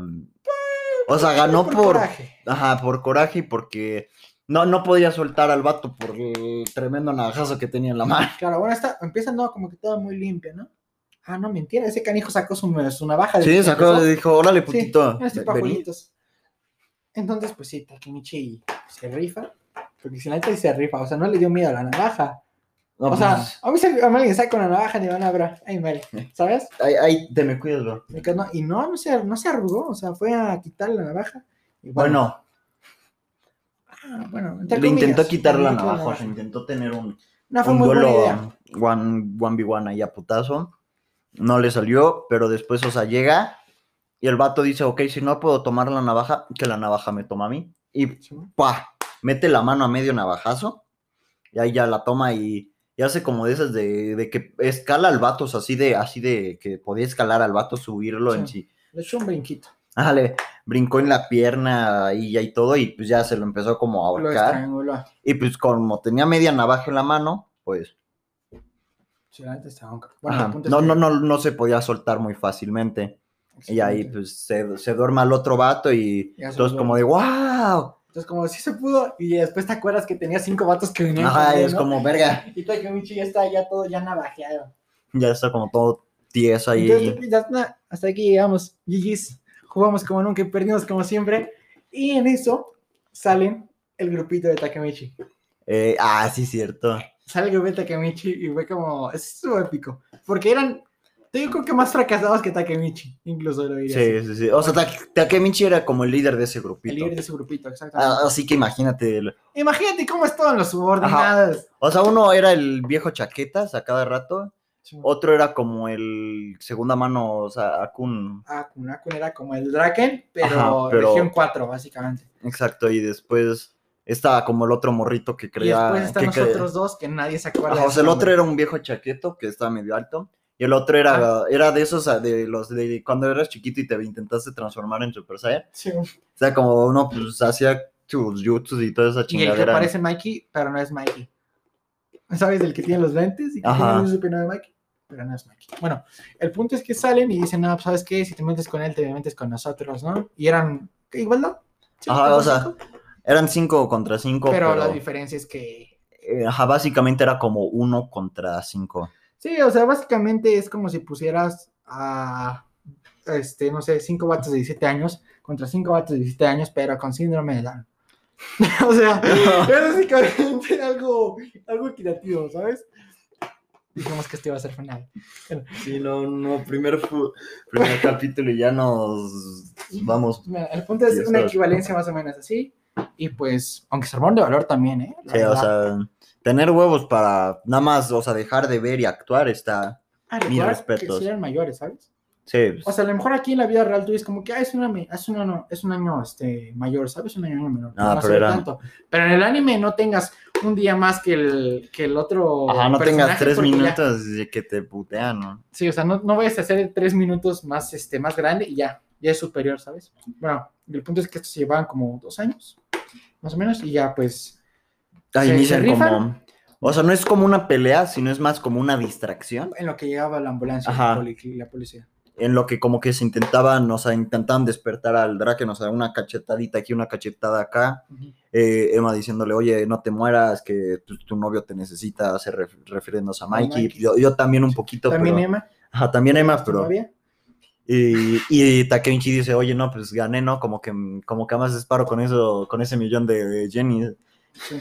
O sea, ganó por... coraje. Ajá, por coraje y porque no, no podía soltar al vato por el tremendo navajazo que tenía en la mano. Claro, bueno, está, empieza no, como que todo muy limpio, ¿no? Ah, no, mentira, ese canijo sacó su, su navaja. Sí, sacó, empezó- dijo, órale, Sí, putito. este ve- pa' vení". jueguitos. Entonces, pues sí, Takemichi se rifa. Porque si sí se rifa, o sea, no le dio miedo a la navaja. No, o sea, pues, a mí se, a mí alguien saca una navaja ni van a ver. Ay, vale. ¿Sabes? ahí, ahí te me cuidas, bro. No, y no, no se, no se arrugó, o sea, fue a quitarle la navaja. Y Bueno, ah, bueno entre le intentó quitar la navaja, o sea, intentó tener un, No fue un muy buena duelo idea. one, 1v1 ahí a putazo. No le salió, pero después, o sea, llega y el vato dice, ok, si no puedo tomar la navaja, que la navaja me toma a mí. Y ¡pua! Mete la mano a medio navajazo y ahí ya la toma y, y hace como de esas de, de que escala al vato, o sea, así de, así de que podía escalar al vato, subirlo en Sí. Le echó un brinquito. Ah, le brincó en la pierna y ya y todo y pues ya se lo empezó como a ahorcar. Y pues como tenía media navaja en la mano, pues Sí, la neta estaba un- Bueno, no, que- no, no, no se podía soltar muy fácilmente. Y ahí pues se, se duerme al otro vato y todos lo como de wow. Entonces, como sí se pudo, y después te acuerdas que tenía cinco vatos que venían. Ajá, es ¿no? como verga. Y Takemichi ya está ya todo ya navajeado. Ya está como todo tieso ahí. Entonces, ya, na, hasta aquí llegamos. GG's. Jugamos como nunca perdimos como siempre. Y en eso salen el grupito de Takemichi. Eh, ah, sí, cierto. Sale el grupito de Takemichi y fue como. Estuvo épico. Porque eran. Yo creo que más fracasados que Takemichi. Incluso lo diría. así. Sí, sí, sí. O sea, Tak- Takemichi era como el líder de ese El grupito. líder de su grupito, exactamente. Ah, así que imagínate. el- Imagínate cómo estaban los subordinados. O sea, uno era el viejo chaquetas a cada rato. Sí. Otro era como el segunda mano, o sea, Akun. Ah, Kunakun era como el Draken, pero, Ajá, pero- región 4, básicamente. Exacto. Y después estaba como el otro morrito que Y creía... después están que los otros dos que nadie se acuerda. Ajá, o sea, el otro era un viejo chaqueto que estaba medio alto. Y el otro era, Ah. era de esos, ah, de los de cuando eras chiquito y te intentaste transformar en Super Saiyan. Sí. O sea, como uno pues hacía sus jutsus y toda esa Y el que chingadera. parece Mikey, pero no es Mikey. ¿Sabes? El que tiene los lentes y que Ajá. tiene el de Mikey, pero no es Mikey. Bueno, el punto es que salen y dicen, no, pues, ¿sabes qué? Si te metes con él, te metes con nosotros, ¿no? Y eran, ¿qué? ¿Igual no? Ajá, o sea, cinco. Eran cinco contra cinco, pero, pero, la diferencia es que, eh, ajá, básicamente era como uno contra cinco. Sí, o sea, básicamente es como si pusieras a, este, no sé, cinco vatos de 17 años contra cinco vatos de 17 años, pero con síndrome de Down. o sea, es básicamente algo, algo equitativo, ¿sabes? Dijimos que este iba a ser final. Sí, no, no, primer, primer capítulo y ya nos vamos. Mira, el punto es una equivalencia más o menos así. Y pues, aunque se de valor también, ¿eh? La Sí, o verdad. sea, tener huevos para nada más, o sea, dejar de ver y actuar está. Ah, mis respetos. Que eran mayores, ¿sabes? Sí, pues, O sea, a lo mejor aquí en la vida real tú dices como que ah, es, una, es, un año, es un año este, mayor, ¿sabes? Un año menor. No pero era- tanto. Pero en el anime no tengas un día más que el, que el otro. ajá, no tengas tres ya- minutos de que te putean, ¿no? sí, o sea, no, no vayas a hacer tres minutos más, este, más grande y ya, ya es superior, ¿sabes? Bueno, el punto es que estos se llevaban como dos años, más o menos, y ya pues. Ah, ¿Se- inician se como. O sea, no es como una pelea, sino es más como una distracción. En lo que llegaba la ambulancia Ajá. la poli- la policía. En lo que como que se intentaban, o sea, intentaban despertar al Draken, o sea, una cachetadita aquí, una cachetada acá. Eh, Emma diciéndole, oye, no te mueras, que tu, tu novio te necesita, hacer ref- refiriéndose a Mikey. Mikey. Yo, yo también un poquito, También pero... Emma. Ajá, también Emma, ¿tu pero... novia? Y, y dice, oye, no, pues gané, ¿no? Como que, como que más disparo con eso, con ese millón de Jenny. Sí.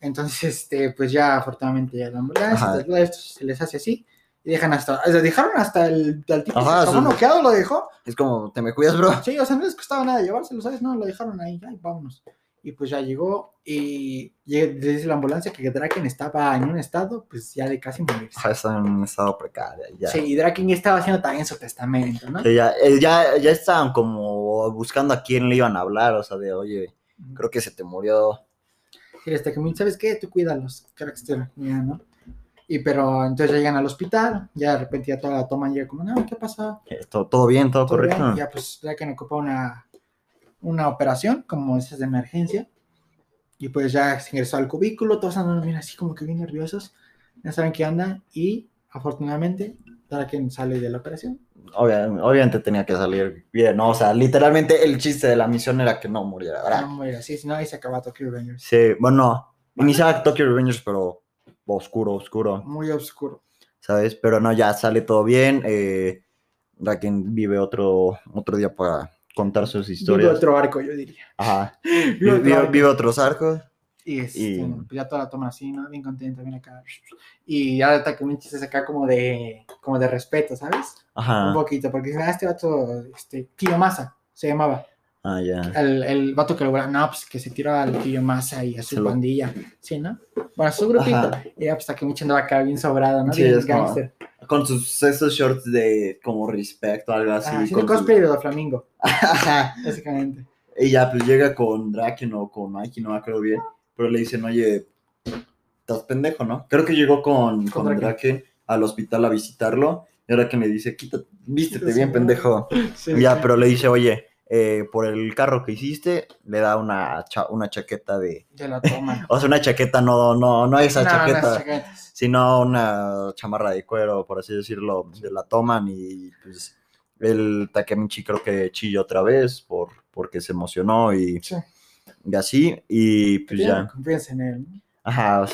Entonces, este, pues ya afortunadamente ya la ambulancia, esto se les hace así y dejan hasta, o sea, dejaron hasta el, al tipo Ajá, que estaba sí. noqueado, lo dejó. Es como, ¿te me cuidas, bro? Sí, o sea, no les costaba nada llevárselo, ¿sabes? No, lo dejaron ahí, ya, y vámonos. Y pues ya llegó y dice la ambulancia que Draken estaba en un estado, pues ya de casi morirse. Ajá, está en un estado precario, ya. Sí, y Draken ya estaba haciendo también su testamento, ¿no? Que ya, eh, ya, ya estaban como buscando a quién le iban a hablar, o sea, de, oye, creo que se te murió. Y hasta que ¿sabes qué? Tú cuídalos, cracks, te ya, ¿no? Y pero entonces llegan al hospital, ya de repente ya toda la toman y llega como, no, ¿qué pasa? Eh, ¿Todo, todo bien, todo, ¿Todo bien? correcto? Y Ya pues ya que me ocupa una, una operación, como esas de emergencia. Y pues ya se ingresó al cubículo, todos andan bien así como que bien nerviosos, ya saben qué anda y afortunadamente Draken sale de la operación. Obvia- obviamente tenía que salir bien, ¿no? O sea, literalmente el chiste de la misión era que no muriera, ¿verdad? No muere así, si no ahí se acaba Tokyo Rangers. Sí, bueno, iniciaba Tokyo Revengers, pero oscuro, oscuro, Muy oscuro. ¿sabes? Pero no, ya sale todo bien. Eh, vive otro, otro día para contar sus Vive historias. otro arco, yo diría. Ajá. Vive Vive, otro vive- vive otros arcos. Y, este, Y- pues ya toda la toma así, ¿no? Bien contenta, bien acá. Y ya Takemichi se saca como de, como de respeto, ¿sabes? Un Ajá. poquito, porque ah, este vato, este, Kiyomasa, se llamaba. Ah, ya. El, el vato que lo no, pues que se tiró al Kiyomasa y a su lo- pandilla. Sí, ¿no? Bueno, a su grupito. Ajá. Y ya pues Takemichi andaba acá bien sobrado, ¿no? Sí, bien es como- gangster. Con sus esos shorts de como respecto, algo así. Ah, haciendo con su- cosplay de Doflamingo, Ajá. básicamente. Y ya pues llega con Draken o con Mikey, no me acuerdo bien. Pero le dicen, oye, estás pendejo, ¿no? Creo que llegó con, Con con Draken. Draken al hospital a visitarlo. Y ahora que le dice, quítate, vístete bien, pendejo. Sí, ya, sí. pero le dice, oye, eh, por el carro que hiciste, le da una, cha- una chaqueta de. De la toma. O sea, una chaqueta, no, no, no esa No, chaqueta, sino una chamarra de cuero, por así decirlo, de la toman y pues el Takemichi creo que chilló otra vez por, porque se emocionó y, Sí. y así, y pues ya. Confianza en él. Ajá.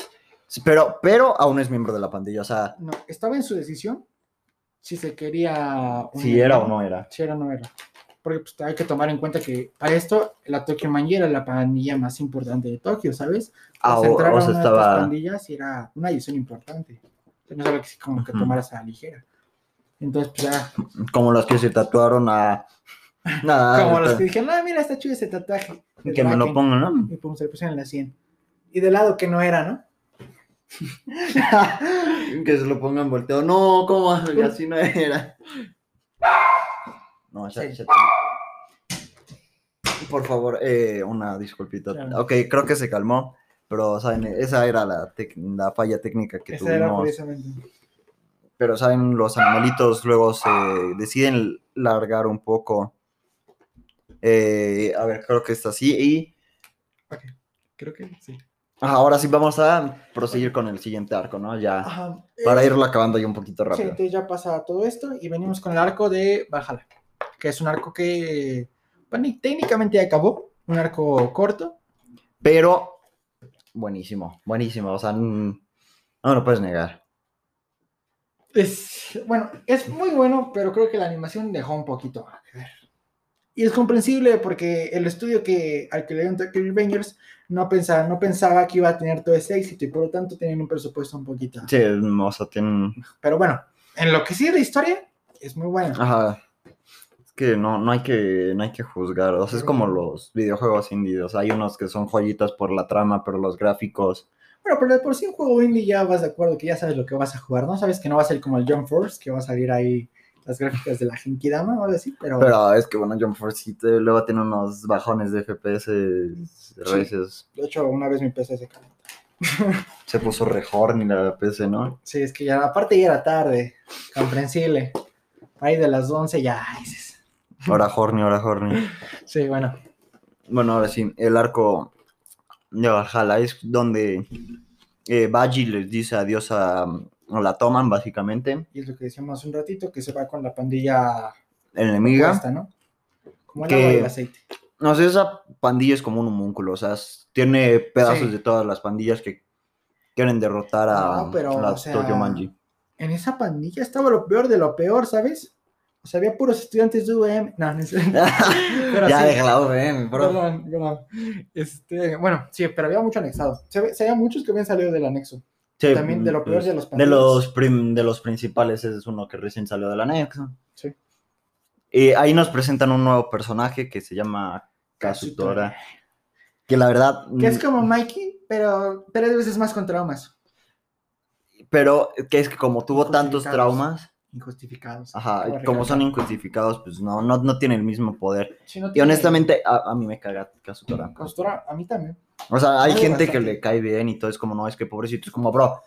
Pero, pero aún es miembro de la pandilla, o sea, No, estaba en su decisión si se quería. si era o no era. Si era o no era. Porque pues, hay que tomar en cuenta que para esto la Tokyo Manji era la pandilla más importante de Tokio, ¿sabes? Ah, Pues, o, entrar o a una de estas estaba. pandillas era una decisión importante. No algo que como que tomaras a la ligera. Entonces, pues ya, Como los que se tatuaron a. Nada, como los que dijeron, ah, mira, está chido ese tatuaje. que me lo Draken". pongan, ¿no? Y pues se lo pusieron en la 100. Y de lado que no era, ¿no? que se lo pongan volteado. No, ¿cómo? Así no era. No, ya, Sí. ya- Por favor, eh, una disculpita. Claro. Ok, creo que se calmó, pero saben, esa era la, la falla técnica que Esa era tuvimos. precisamente. Pero saben, los animalitos luego se deciden largar un poco. Eh, a ver, creo que está así. Y Ok, creo que sí. Ahora sí vamos a proseguir con el siguiente arco, ¿no? Ya, Ajá. para eh, irlo acabando ya un poquito Sí, rápido. entonces ya pasa todo esto y venimos con el arco de Valhalla, que es un arco que bueno, técnicamente acabó, un arco corto. Pero buenísimo, buenísimo. O sea, no lo puedes negar. Es, bueno, es muy bueno, pero creo que la animación dejó un poquito que ver. Y es comprensible porque el estudio que, al que le dieron Tokyo Revengers no pensaba, no pensaba que iba a tener todo ese éxito y por lo tanto tenían un presupuesto un poquito. Sí, o sea, tienen. Pero bueno, en lo que sigue la historia, es muy bueno. Ajá. Es que no, no, hay que no hay que juzgar. O sea, es como los videojuegos indie. O sea, hay unos que son joyitas por la trama, pero los gráficos. Bueno, pero por sí un juego indie ya vas de acuerdo que ya sabes lo que vas a jugar, ¿no? Sabes que no va a ser como el Jump Force, que va a salir ahí las gráficas de la Genkidama o algo así, pero, Pero es que, bueno, Jump Force sí luego tiene unos bajones de FPS recios. de hecho una vez mi PC se calentó. Se puso re horny la PC, ¿no? Sí, es que ya aparte ya era tarde, comprensible. Ahí de las 11 ya. Ahora horny, ahora horny. Sí, bueno. Bueno, ahora sí, el arco de Valhalla es donde eh, Baji les dice adiós a, a la toman, básicamente, Y es lo que decíamos hace un ratito, que se va con la pandilla enemiga. ¿no? Como el Que- agua y el aceite. No sé, esa pandilla es como un homúnculo, o sea, tiene pedazos Sí. de todas las pandillas que quieren derrotar a, No, pero, la o sea, Tokyo Manji. En esa pandilla estaba lo peor de lo peor, ¿sabes? O sea, había puros estudiantes de UM. No, no es Pero ya sí. bro. Perdón, perdón. Este, bueno, sí, pero había mucho anexado. Se, ve- se veía muchos que habían salido del anexo. Sí, También de lo peor pues, de los de pandillas. los, prim- de los principales, ese es uno que recién salió del anexo. Sí. Y ahí nos presentan un nuevo personaje que se llama Kazutora. Que la verdad. Que es mm, como Mikey, pero tres veces más con traumas. Pero que es que como tuvo tantos traumas, Injustificados. ajá, como son injustificados, pues no, no, no tiene el mismo poder. Sí, no Y honestamente, a, a mí me caga Kazutora. Kazutora, a mí también. O sea, hay gente que le cae bien y todo es como, no, es que pobrecito, es como, bro,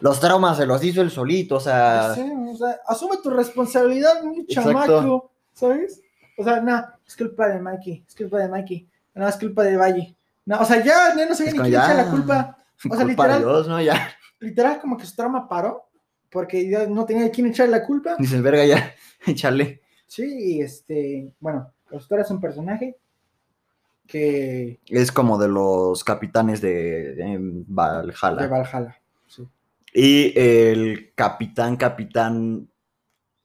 los traumas se los hizo él solito, o sea, Sí, o sea, asume tu responsabilidad, mi chamaco, ¿sabes? O sea, no, es culpa de Mikey, es culpa de Mikey, no, es culpa de Valle. No, o sea, ya, ya no Es ni quién echa la culpa. O sea, culpa literal, Dios, ¿no? Ya, literal, como que su trauma paró, porque ya no tenía de quién echar la culpa. dices, verga, ya, échale. Sí, y este, bueno, Kazutora es un personaje que Es como de los capitanes de, em, Valhalla. de Valhalla. sí. y el capitán, capitán,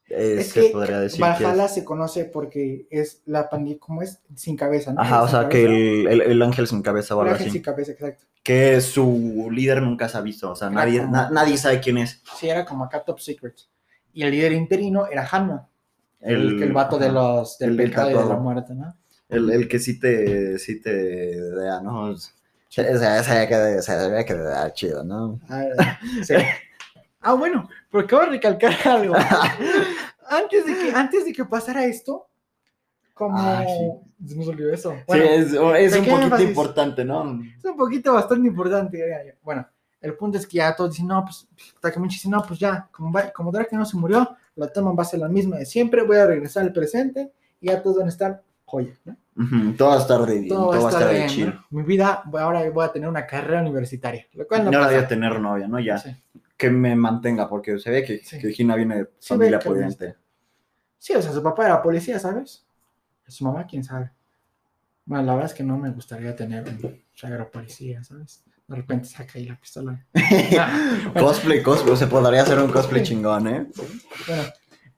eh, Es se que podría decir. que es- Valhalla se conoce porque es la pandilla, ¿cómo es? Sin cabeza, ¿no? Ajá, o sea, que el, el- el ángel sin cabeza o El algo ángel así. sin cabeza, exacto. Que su líder nunca se ha visto, o sea, Era nadie, como- na- nadie sabe quién es. Sí, era como acá Top Secret. Y el líder interino era Hanma, el, El- el vato de los del El del pecado y de la muerte, ¿no? El, el que sí te, sí te vea, ¿no? O sea, se que, se ve que da chido, ¿no? Ah, sí. Ah, bueno, pero acabo de recalcar algo. antes, de que, antes de que pasara esto, como... Ah, Se nos olvidó eso. sí, Bueno, es, es un poquito énfasis. importante, ¿no? Es un poquito bastante importante. Bueno, el punto es que ya todos dicen, no, pues, Takemichi dice, no, pues ya, como, va- como Drake no se murió, la toma va a ser la misma de siempre, voy a regresar al presente y ya todos van a estar joya, ¿no? Todo va a estar de bien, Todo va a estar bien, chido. ¿no? Mi vida, ahora voy a tener una carrera universitaria, lo cual no voy a tener novia, ¿no? Ya, Sí. Que me mantenga, porque se ve que, Sí. que Gina viene de Sí, familia que pudiente. Sí, o sea, su papá era policía, ¿sabes? Su mamá, quién sabe. Bueno, la verdad es que no me gustaría tener un suegro policía, ¿sabes? De repente saca ahí la pistola. Ah, cosplay, cosplay, se podría hacer un cosplay chingón, ¿eh? Bueno,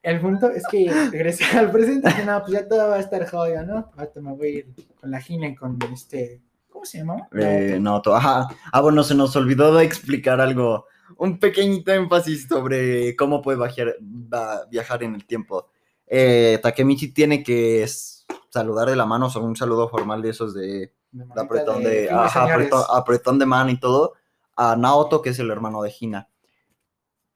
el punto es que regresé al presente dije, no, pues ya todo va a estar joya, ¿no? Ahorita me voy a ir con la Gina y con este. ¿Cómo se llama? Eh, no, to- ajá. Ah, bueno, se nos olvidó de explicar algo, un pequeñito énfasis sobre cómo puede viajar, va- viajar en el tiempo. Eh, Takemichi tiene que saludar de la mano, o sea, un saludo formal de esos de, De apretón de de, ajá, apretón, apretón de mano y todo, a Naoto, que es el hermano de Hina.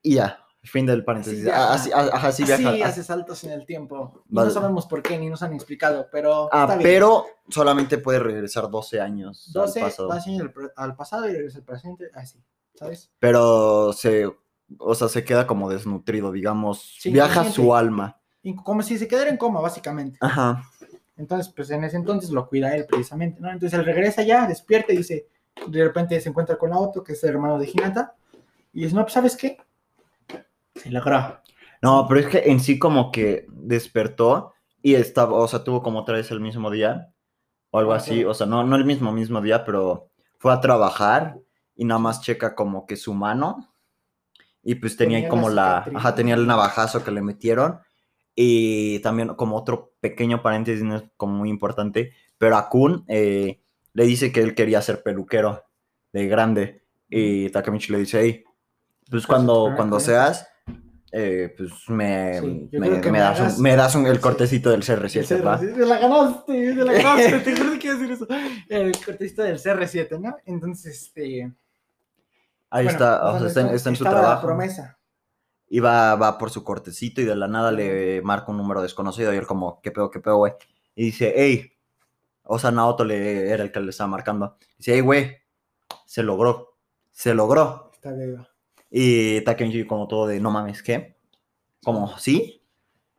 Y ya, Fin del paréntesis. Así viaja. Ah, Así, ah, ajá, sí Sí, viaja. hace saltos en el tiempo. Vale. no sabemos por qué, ni nos han explicado, pero Ah, está bien. pero solamente puede regresar 12 años 12 al pasado. va hacia el pre- al pasado y regresa al presente, así, ¿sabes? Pero se, o sea, se queda como desnutrido, digamos. Sí, viaja su alma. Como si se quedara en coma, básicamente. Ajá. Entonces, pues en ese entonces lo cuida él precisamente, ¿no? Entonces él regresa ya, despierta y dice, de repente se encuentra con Naoto, que es el hermano de Hinata, y dice, no, pues ¿sabes qué? Se logró. No, pero es que en sí como que despertó y estaba, o sea, tuvo como otra vez el mismo día o algo Ah, así, o sea, no, no el mismo mismo día, pero fue a trabajar y nada más checa como que su mano y pues tenía Tenía como la la, ajá, tenía el navajazo que le metieron y también como otro pequeño paréntesis, no es como muy importante, pero a Kun eh, le dice que él quería ser peluquero de grande y Takemichi le dice, hey, pues Pues, cuando, ah, cuando con seas, eh, pues me, Sí, me, me me das, un, me das un- el sí. cortecito del CR7, ¿va? Sí, te la ganaste, te la ganaste, te juro que iba a decir eso. El cortista del CR7, ¿no? Entonces, este... Ahí bueno, está, o sea, está, en- está en su la trabajo. promesa. Y va, va por su cortecito y de la nada le marca un número desconocido y él como, ¿qué pedo, qué pedo, güey? Y dice, hey, o sea, Naoto le, era el que le estaba marcando. Dice, hey, güey, se logró, se logró. Está viva. Y Takemichi como todo de, no mames, ¿qué? Como, ¿sí?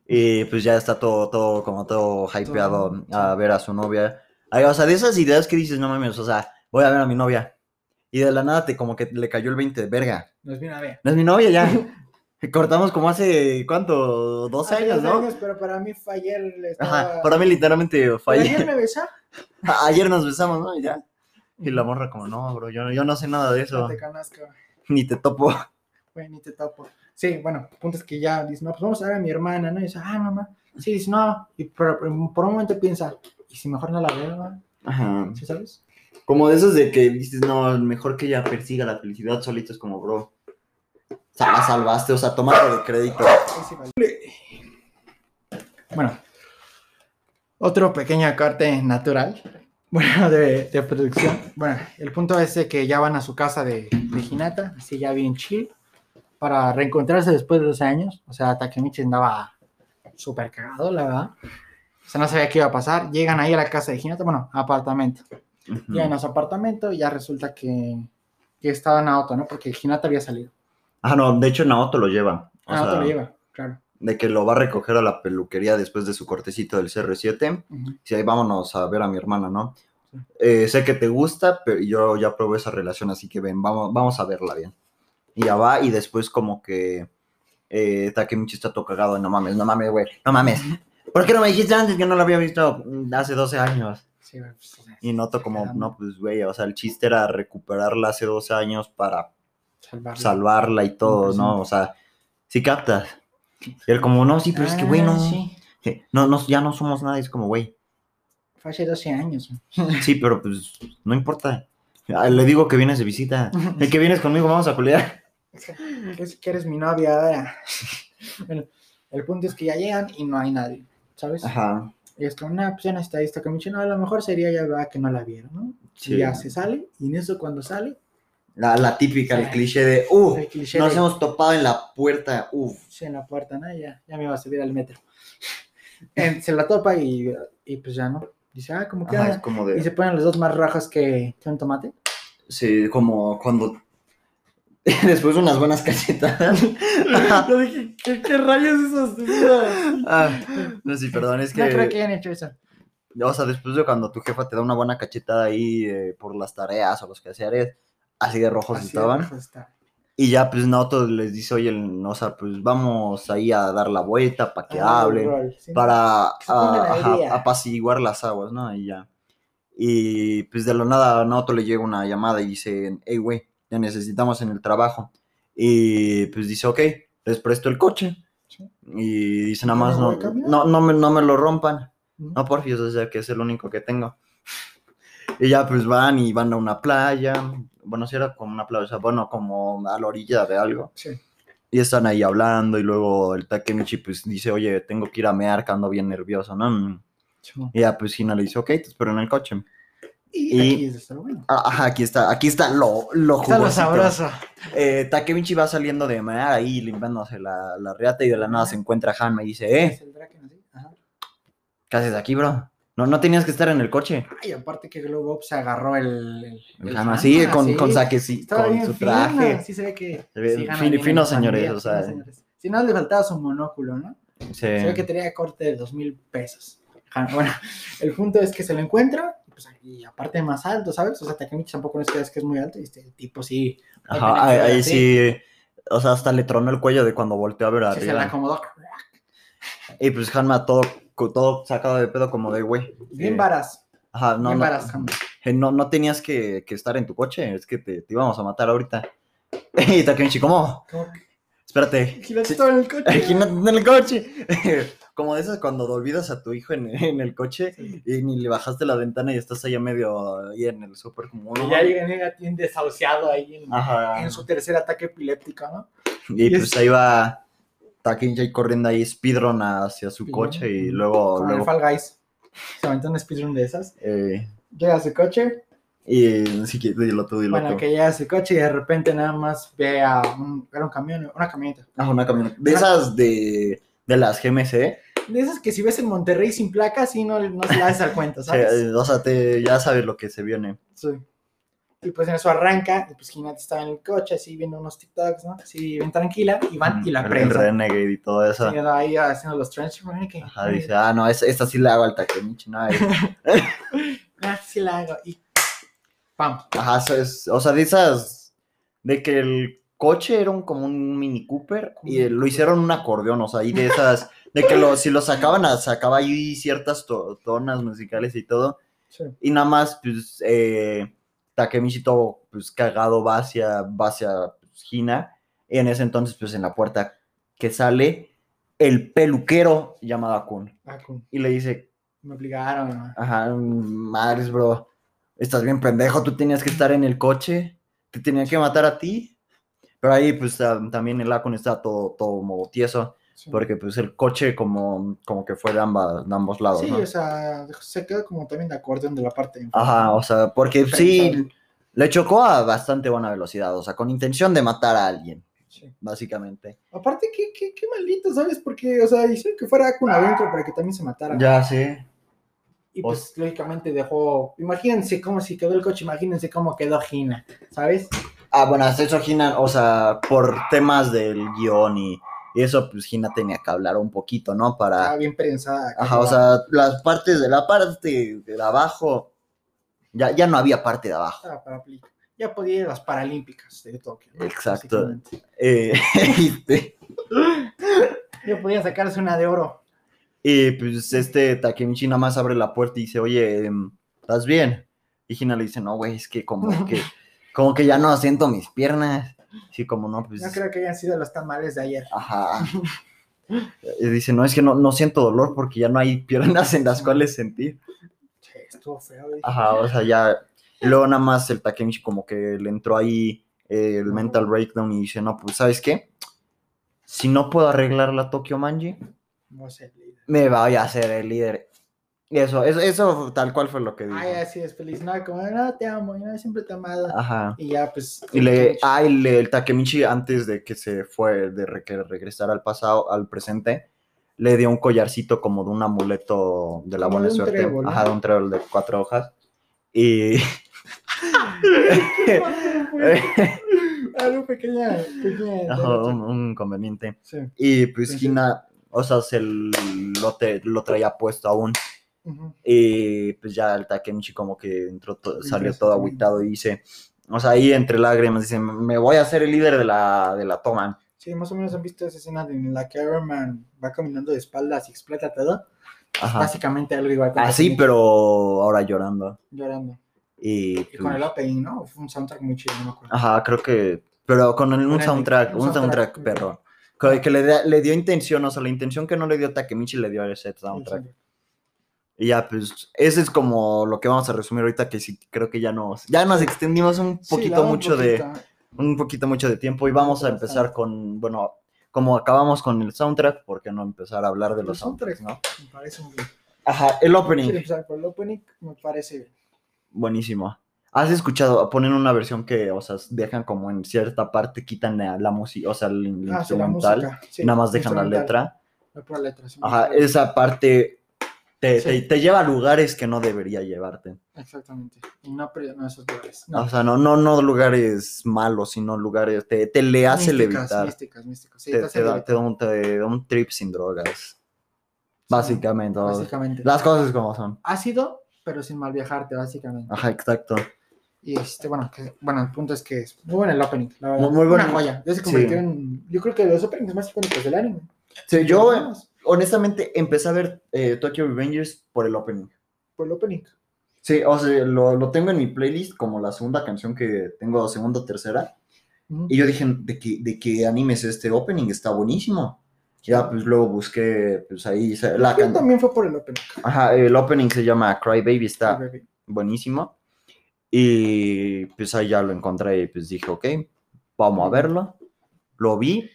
Y pues ya está todo, todo, como todo hypeado Todo, a ver a su novia. Ay, o sea, de esas ideas que dices, no mames, o sea, voy a ver a mi novia. Y de la nada te como que le cayó el 20 de verga. Nos viene a ver. No es mi novia ya. Cortamos como hace, ¿cuánto? 12 Hace años, ¿no? años, pero para mí fue ayer. Estaba... Ajá, para mí literalmente fue ¿Pero ayer ayer. me besó? Ayer nos besamos, ¿no? Y ya. Y la morra como, no, bro, yo, yo no sé nada de No eso. te conozco. Ni te topo. Güey, ni te topo. Sí, bueno, punto es que ya dice, no, pues vamos a ver a mi hermana, ¿no? Y dice, ah, mamá. Sí, dice, no. Y pero, pero por un momento piensa, ¿y si mejor no la veo, no? Ajá. ¿Sí sabes? Como de esos de que dices, no, mejor que ella persiga la felicidad solito, es como, bro. O sea, la salvaste, o sea, tómate de crédito. Bueno, otro pequeño corte natural, bueno, de, de producción. Bueno, el punto es que ya van a su casa de, de Hinata, así ya bien chill, para reencontrarse después de 12 años. O sea, Takemichi andaba súper cagado, la verdad. O sea, no sabía qué iba a pasar. Llegan ahí a la casa de Hinata, bueno, apartamento. Ujú. Llegan a su apartamento y ya resulta que, que estaba Naoto, ¿no? Porque Hinata había salido. Ah, no, de hecho Naoto lo lleva. O Naoto sea, lo lleva, claro. de que lo va a recoger a la peluquería después de su cortecito del CR7. Ujú. Sí, ahí vámonos a ver a mi hermana, ¿no? Sí. Eh, sé que te gusta, pero yo ya probé esa relación, así que ven, vamos, vamos a verla bien. Y ya va, y después como que eh, Takemichi está todo cagado, no mames, no mames, güey, no mames. ¿Por qué no me dijiste antes que no lo había visto hace 12 años? Sí, pues, Y noto como, no, pues, güey, o sea, el chiste era recuperarla hace 12 años para salvarla. salvarla y todo, ¿no? sí. O sea, si captas. Y él como, no, sí, pero es que, güey, Ah, no, Sí, no, no, ya no somos nada, es como, güey, fue hace 12 años. Sí, pero pues no importa. Ah, Le digo que vienes de visita. El que vienes conmigo, vamos a culiar. es- que eres mi novia ahora. bueno, el punto es que ya llegan y no hay nadie, ¿sabes? Ajá. Y es como, no, pues ya no está esta Kamichi, no, a lo mejor sería ya verdad que no la vieron, ¿no? Sí. Y ya se sale, y en eso cuando sale, La, la típica, el Sí. cliché de, uh, cliché nos de- hemos topado en la puerta, uff. sí, en la puerta, ¿no? Ya, ya me iba a subir al metro. Se la topa y, y pues ya no. Dice, ah, como que Ajá, es como Y se de, ponen los dos más rajas que, que un tomate. sí, como cuando, después de unas buenas cachetadas. Yo dije, ¿qué, qué rayos esas? Ah, no, sí, perdón, es que, No creo que hayan hecho eso. o sea, después de cuando tu jefa te da una buena cachetada ahí eh, por las tareas o los quehaceres, así de rojos Así de estaban. rojo está. Y ya, pues, Naoto les dice, oye, el- o sea, pues, vamos ahí a dar la vuelta para que Ah, hablen. rol, sí. para día. apaciguar las aguas, ¿no? Y ya. Y pues de la nada a Naoto le llega una llamada y dice, hey, güey, te necesitamos en el trabajo. Y pues dice, ok, les presto el coche. Sí. Y dice nada ¿No más, no, no, no, me, no me lo rompan. Ujú. No, porfis, o sea, que es el único que tengo. Y ya pues van y van a una playa. Bueno, si era como una playa, o sea, bueno, como a la orilla de algo. Sí. Y están ahí hablando y luego el Takemichi pues dice, oye, tengo que ir a mear, que ando bien nervioso, ¿no? Chimo. Y ya pues Hina le dice, ok, te espero en el coche. Y, Y- aquí es esto, bueno. Ajá, aquí está, aquí está lo, lo Está lo sabroso. eh, Takemichi va saliendo de manera ahí limpiándose la, la riata y de la nada se encuentra Hanma y dice, Es eh, el Draken así. Ajá. ¿qué haces aquí, bro? No, no tenías que estar en el coche. Ay, aparte que Glow Up se agarró el. el, el Hanma, Hanma, sí, con, con sí. con bien su fina, traje. Sí, se ve que. Se ve sí fin- fino, señores, o sea. Si no, le faltaba su monóculo, ¿no? Sí. Se ve que tenía corte de dos mil pesos. Bueno, el punto es que se lo encuentra, pues y aparte más alto, ¿sabes? O sea, Takemichi tampoco no es que es que es muy alto, y este tipo sí, Ajá, ahí, ahí sí. O sea, hasta le tronó el cuello de cuando volteó a ver sí se arriba. acomodó. Y pues Hanma todo, todo sacado de pedo como de, güey. Bien eh, varas, Ajá, no, bien no, varas, eh, no, no tenías que, que estar en tu coche, es que te, te íbamos a matar ahorita. Y Takemichi, ¿cómo? Que Espérate. Estaba en el coche. Aquí no en el coche. Como de esas cuando olvidas a tu hijo en, en el coche Sí. y ni le bajaste la ventana y estás allá medio ahí en el súper como Y no ya llega bien desahuciado ahí en, su tercer ataque epiléptico, ¿no? Y y pues es- ahí va Takemichi corriendo ahí speedrun hacia su Speedrun, coche y luego, el luego Fall Guys. Se aventó un speedrun de esas. eh, Llega a su coche, y sí que dilo tú, dilo bueno, tú. que llega su coche y de repente nada más ve a un, era un camión, una camioneta. Ah, una camioneta. De esas de, de las GMC. De esas que si ves en Monterrey sin placa, sí no, no se la das al cuenta, ¿sabes? eh, o sea, te, ya sabes lo que se viene. Sí. Y pues en eso arranca, y pues Hinata estaba en el coche, así viendo unos TikToks, ¿no? Así bien tranquila, y van y la prensa. Renegade y todo eso. Sí, ahí haciendo los que Ajá, dice, ah, no, es- esta sí la hago al Takemichi, no, eh". ah, sí la hago, y pam. Ajá, es- o sea, de esas, de que el coche era un, como un Mini Cooper y lo hicieron un acordeón, o sea, y de esas, de que lo, si lo sacaban, sacaba ahí ciertas to- tonas musicales y todo, Sí. y nada más, pues, eh, Takemichi todo, pues, cagado va hacia, va hacia pues, Hina, y en ese entonces, pues, en la puerta que sale el peluquero llamado Akun, cum, y le dice, me obligaron. Ajá, madres, bro. Estás bien pendejo, tú tenías que estar en el coche, te tenían que matar a ti. Pero ahí, pues, tam- también el Akon está todo, todo modo tieso, Sí. porque, pues, el coche como, como que fue de, ambas, de ambos lados, Sí, ¿no? o sea, se quedó como también de acordeón de la parte de Ajá, o sea, porque sí, le chocó a bastante buena velocidad, o sea, con intención de matar a alguien, Sí. básicamente. Aparte, qué, qué, qué maldito, ¿sabes? Porque, o sea, hicieron que fuera con adentro para que también se matara. Ya, sí. Y pues, lógicamente dejó. Imagínense cómo si quedó el coche, imagínense cómo quedó Gina, ¿sabes? Ah, bueno, hasta eso Gina, o sea, por temas del guion y, y eso, pues Gina tenía que hablar un poquito, ¿no? Para... Estaba bien prensada. Ajá, o sea, las partes de la parte de abajo, ya, ya no había parte de abajo. Ya podía ir a las Paralímpicas de Tokio. ¿no? Exacto. Eh, este, Ya podía sacarse una de oro. Y pues este Takemichi nada más abre la puerta y dice, oye, em, ¿estás bien? Y Gina le dice, no, güey, es que como que, como que ya no siento mis piernas. Sí, como no, pues... No creo que hayan sido los tamales de ayer. Ajá. Y dice, no, es que no, no siento dolor porque ya no hay piernas en las cuales sentir. Che, estuvo feo. dije. Ajá, o sea, ya. luego nada más el Takemichi como que le entró ahí eh, el mental breakdown y dice, no, pues, ¿sabes qué? Si no puedo arreglar la Tokyo Manji, No sé. Me voy a hacer el líder. Y eso, eso, eso tal cual fue lo que dijo. Ay, así es feliz. No, como, no, te amo, yo siempre te amado. Ajá. Y ya, pues. Y le, y le- el Takemichi antes de que se fue, de re- que regresara al pasado, al presente, le dio un collarcito como de un amuleto de la Como buena de suerte. Ajá, de un trébol de cuatro hojas. Y... Algo pequeña, pequeña. Ajá, un, un inconveniente. Sí. Y pues. Gina, o sea, se lo, te- lo traía puesto aún. Y pues ya el Takemichi como que entró to- salió todo sí. agüitado y dice, o sea, ahí entre lágrimas dice, me voy a hacer el líder de la, de la toma. Sí, más o menos han visto esa escena en la que Iron Man va caminando de espaldas y explota todo. Ajá. Básicamente algo igual. Así, pero ahora llorando. Llorando. Y, Y con pues, el opening, ¿no? Fue un soundtrack muy chido, no me acuerdo. Ajá, creo que, pero con el- un soundtrack, un un soundtrack, soundtrack. perro. Que, que le, le dio intención, o sea, la intención que no le dio Takemichi le dio ese El soundtrack. Y ya, pues, ese es como lo que vamos a resumir ahorita, que sí, creo que ya nos, ya nos extendimos un poquito un mucho de, un poquito mucho de tiempo y vamos a empezar con, bueno, como acabamos con el soundtrack, ¿por qué no empezar a hablar de los soundtracks, no? Me parece muy bien. Ajá, el opening, empezar por el opening, me parece bien. buenísimo. ¿Has escuchado? Ponen una versión que, o sea, dejan como en cierta parte, quitan la, la música, o sea, el, el Ah, sí, instrumental, música, sí, y nada más dejan la letra. La pura letra, sí, Ajá, esa parte te, te, te lleva a lugares que no debería llevarte. Exactamente. Y no, esos lugares. No. O sea, no, no, no lugares malos, sino lugares, te, te le hace místicas, levitar. místicas, místicas. Sí, te, te da, levitar. te da un, te da un trip sin drogas. Básicamente. Básicamente. Las cosas como son. Ácido, pero sin mal viajarte, básicamente. Ajá, exacto. Y este, bueno, que, bueno, el punto es que es muy bueno el opening, la verdad. Muy- muy Una bueno. joya. Ya se Sí. convirtió en. Yo creo que los openings más icónicos del anime. Sí, yo, Vamos, honestamente, empecé a ver eh, Tokyo Revengers por el opening. Por el opening. Sí, o sea, lo, lo tengo en mi playlist como la segunda canción que tengo, segunda o tercera. Ujú. Y yo dije, ¿de qué, de qué anime es este opening? Está buenísimo. Ya, pues luego busqué, pues ahí, la can- también fue por el opening. Ajá, el opening se llama Cry Baby, está Baby. buenísimo. Y pues ahí ya lo encontré y pues dije, ok, vamos a verlo. Lo vi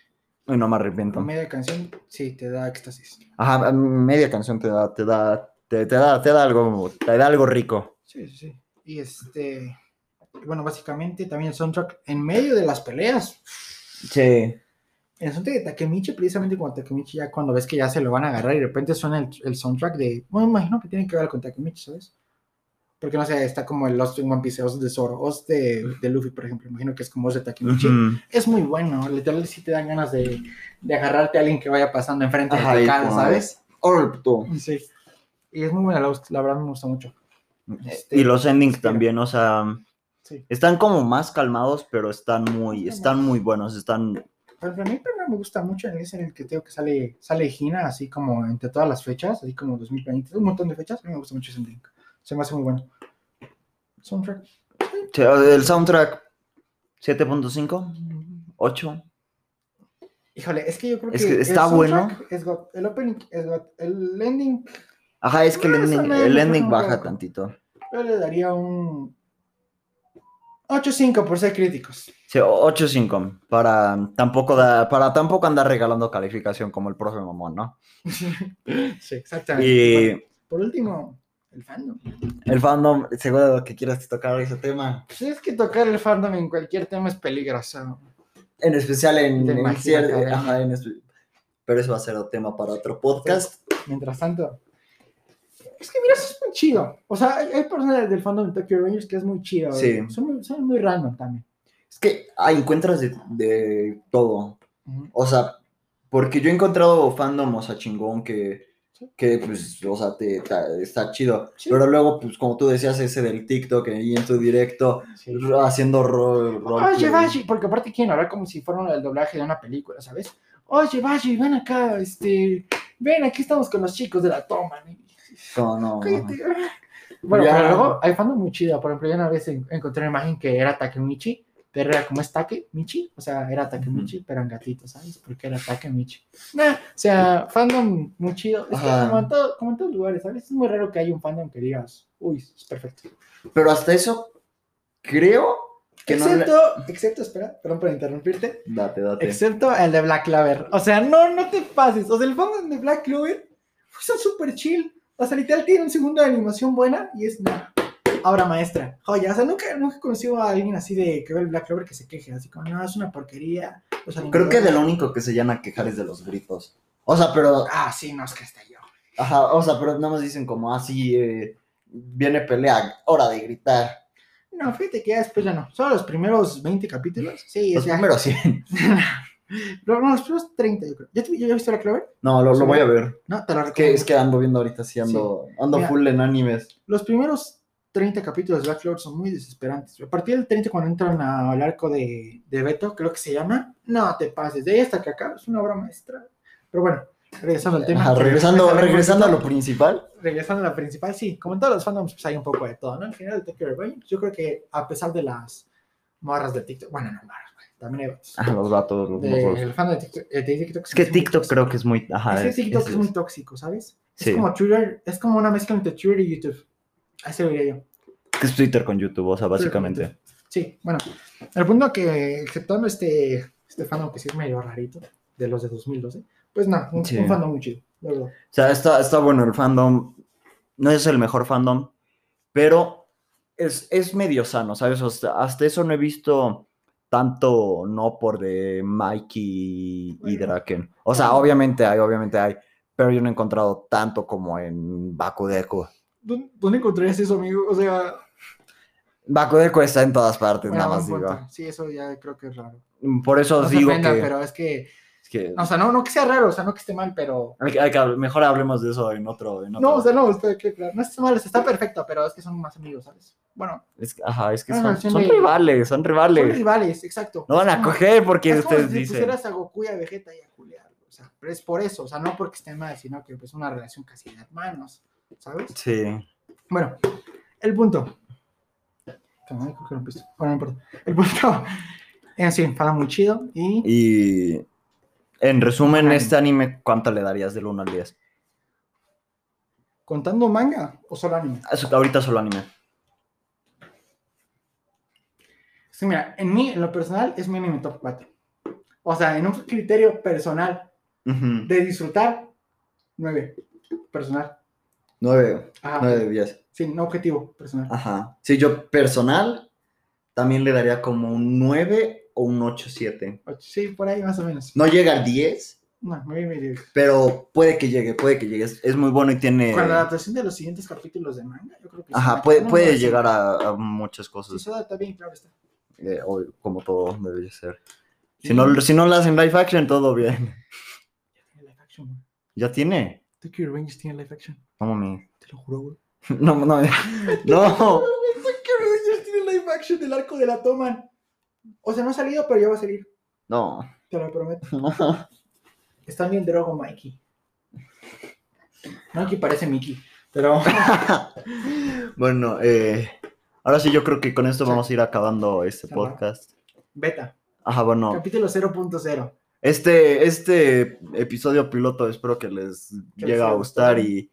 y no me arrepiento. Media canción, sí, te da éxtasis. Ajá, media canción te da, te da, te, te da, te da algo, te da algo rico. Sí, sí, sí. Y este. Bueno, básicamente también el soundtrack en medio de las peleas. Sí. El soundtrack de Takemichi, precisamente cuando Takemichi ya cuando ves que ya se lo van a agarrar y de repente suena el, el soundtrack de. Bueno, imagino que tiene que ver con Takemichi, ¿sabes? Porque no sé, está como el Lost in One Piece, Oz de Zoro, Oz de, de Luffy, por ejemplo. Imagino que es como Oz de Takemichi. Es muy bueno, literal sí te dan ganas de, de agarrarte a alguien que vaya pasando enfrente Ajá, de tu cara, ¿sabes? Tú. Sí. Y es muy buena, la, la verdad me gusta mucho. Este, Y los endings inspira. también, o sea, Sí. están como más calmados, pero están muy, Están muy buenos, están, Pero a mí primero me gusta mucho ese en el que tengo que sale, sale Gina, así como entre todas las fechas, así como 2020, un montón de fechas. A mí me gusta mucho ese link. Se me hace muy bueno. Soundtrack. Sí, el soundtrack 7.5, 8. Híjole, es que yo creo que, Es que el está soundtrack bueno. es God, el opening es God, el ending Ajá, es que el ending, el baja tantito. yo le daría un 8.5 por ser críticos. Sí, 8.5 para tampoco da, para tampoco andar regalando calificación como el profe mamón, ¿no? sí, exactamente. Y Bueno, por último, el fandom. el fandom, seguro que quieras tocar ese tema, Pues es que tocar el fandom en cualquier tema es peligroso. en especial en, en academia. ajá, en pero eso va a ser tema para otro podcast. Mientras tanto, es que mira, eso es muy chido. O sea, hay, hay personas del fandom de Tokyo Rangers que es muy chido. Sí. güey. Son, muy- son muy random también. Es que ah, encuentras de, de todo. O sea, porque yo he encontrado fandom, o sea, chingón, que, Sí. Que pues, o sea, te, te- está chido. Sí. Pero luego, pues, como tú decías, ese del TikTok ahí en tu directo, Sí. haciendo rol. Oye, Bashi, porque aparte quieren hablar como si fuera el doblaje de una película, ¿sabes? Oye, Bashi, ven acá, este, ven, aquí estamos con los chicos de la toma. ¿no? No. Cállate. Bueno, Ya. pero luego hay fandom muy chido. Por ejemplo, yo una vez en- encontré una imagen que era Takemichi, pero era como es Takemichi, o sea, era Takemichi, pero en gatito, ¿sabes? Porque era Takemichi. Nah, o sea, fandom muy chido. Es que como en, todo- como en todos lugares, ¿sabes? Es muy raro que haya un fandom que digas, uy, es perfecto. Pero hasta eso, creo que no. le- Excepto, excepto, espera, perdón por interrumpirte. Date, date. Excepto el de Black Clover. O sea, no, no te pases. O sea, el fandom de Black Clover pues, son súper chill. O sea, literal tiene un segundo de animación buena y es obra maestra. Joya. O sea, nunca, nunca he conocido a alguien así de que ve el Black Clover que se queje. Así como, no, es una porquería. Creo que de lo único que se llama a quejar es de los gritos. O sea, pero. Ah, sí, no, es que está yo. Ajá, o sea, pero nada más dicen como así. eh, viene pelea, hora de gritar. No, fíjate que ya después ya no. Solo los primeros 20 capítulos. Sí, Los es ya. primeros 100. No, no, los primeros 30, yo creo. ¿Ya, te, ya viste Black Clover? No, lo, lo voy a ver. No, te lo Es que, recomiendo. es que ando viendo ahorita, sí, ando, ando Mira. full en animes. Los primeros 30 capítulos de Black Clover son muy desesperantes. A partir del 30, cuando entran a- al arco de, de Beto, creo que se llama, no te pases. De ahí hasta que acá es una obra maestra. Pero bueno, regresando al tema. Ajá, que regresando, regresando a lo principal. Regresando a la principal, sí. Como en todos los fandoms, pues hay un poco de todo, ¿no? Al final de Tokyo Revengers, yo creo que a pesar de las morras de TikTok, bueno, no morras, güey, también hay vatos. Ajá, los vatos, los De- el fandom de TikTok, eh, de TikTok Es que TikTok creo que es muy. Ajá, es que es- TikTok es- es, muy tóxico, ¿sabes? Sí. Es como Twitter, es como una mezcla entre Twitter y YouTube. Así lo diría yo. es Twitter con YouTube, o sea, básicamente. Sí, bueno, el punto que, exceptuando este, este fandom que sí es medio rarito, de los de 2012, pues no, un, Sí. un fandom muy chido, la verdad. O sea, está, está bueno el fandom. No es el mejor fandom, pero es, es medio sano, ¿sabes? Hasta, hasta eso no he visto tanto no por de Mikey y. Draken. O sea, obviamente hay, obviamente hay, pero yo no he encontrado tanto como en Bakudeko. ¿Dónde, dónde encontrarías eso, amigo? O sea, Bakudeko está en todas partes, bueno, nada más digo. Sí, eso ya creo que es raro. Por eso No digo ofenda, que, pero es que, es que o sea, no, no que sea raro, o sea, no que esté mal, pero... hay que- hay que habl- mejor hablemos de eso en otro. En otro. No, o sea, no, está, que, claro, no está mal, está perfecto, pero es que son más amigos, ¿sabes? Bueno, Es ajá, es que Una son, relación son de- rivales, son son rivales. rivales, exacto. No van a como- coger porque es como ustedes si dicen. pusieras a Goku y a Vegeta y a Julián, o sea, pero es por eso, o sea, no porque estén mal, sino que es pues, una relación casi de hermanos, ¿sabes? Sí. Bueno, el punto. Ay. Bueno, no importa. El punto. En sí, fala muy chido y Y en resumen, Anime. este anime, ¿cuánto le darías del 1 al 10? contando manga o solo anime. Ah, Ahorita solo anime. Sí, mira, en mí, en lo personal, es mi anime top 4. O sea, en un criterio personal Ujú. de disfrutar, 9. Personal. 9, Ajá. 9 de 10. Sí, no objetivo, personal. Ajá. Sí, yo personal también le daría como un 9 o un 8, 7. Ocho, Sí, por ahí más o menos. No llega al 10, No, nueve y medio. pero puede que llegue, puede que llegue. Es, es muy bueno y tiene... Con la adaptación de los siguientes capítulos de manga, yo creo que sí, Ajá, me puede, puede llegar sí. a, a muchas Sí, cosas, se adapta bien, claro está. eh, o- como todo debe ser. Si Sí. no, si no lo hacen live action, todo bien. Tiene live action. Ya tiene. Tokyo Revengers tiene live action. No mami. Te lo juro, güey. No, no, no. Revengers tiene live action del arco de la Toman. O sea, no ha salido, pero ya va a salir. No. Te lo prometo. Están bien drogo, Mikey. Mikey parece Mickey. Pero. bueno, eh, ahora sí yo creo que con esto vamos a ir acabando este podcast. Beta. Ajá, bueno. Capítulo 0.0. Este, este episodio piloto espero que les Que llegue les a gustar y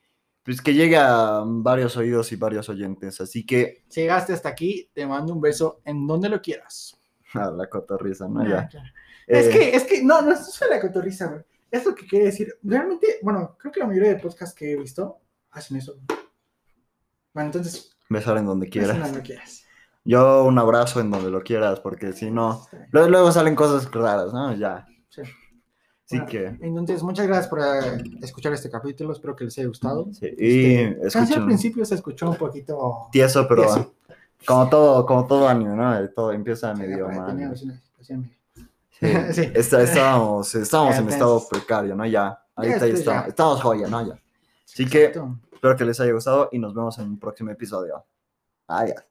pues que llegue a varios oídos y varios oyentes. Así que Si llegaste hasta aquí, te mando un beso en donde lo quieras. a la cotorriza, ¿no? Ah, Ya. claro. Es Eh, que, es que, no, no es la cotorriza, güey. Es lo que quiere decir. Realmente, bueno, creo que la mayoría de podcasts que he visto hacen eso. Bueno, entonces, besar en donde quieras. quieras. donde quieras. Yo un abrazo en donde lo quieras, porque si no, luego, luego salen cosas raras, ¿no? Ya. Sí. Así Bueno, que, Entonces, muchas gracias por eh, escuchar este capítulo. Espero que les haya gustado. sí. Y Este, casi al principio se escuchó un poquito. tieso, pero tieso. como todo, como todo anime, ¿no? Todo empieza Sí, medio mal. Sí. Sí. Está- estábamos, estábamos en estado precario, ¿no? Ya. Ahorita ya estoy estamos, ya. estamos joya, ¿no? Ya. Así que espero que les haya gustado y nos vemos en un próximo episodio. Adiós.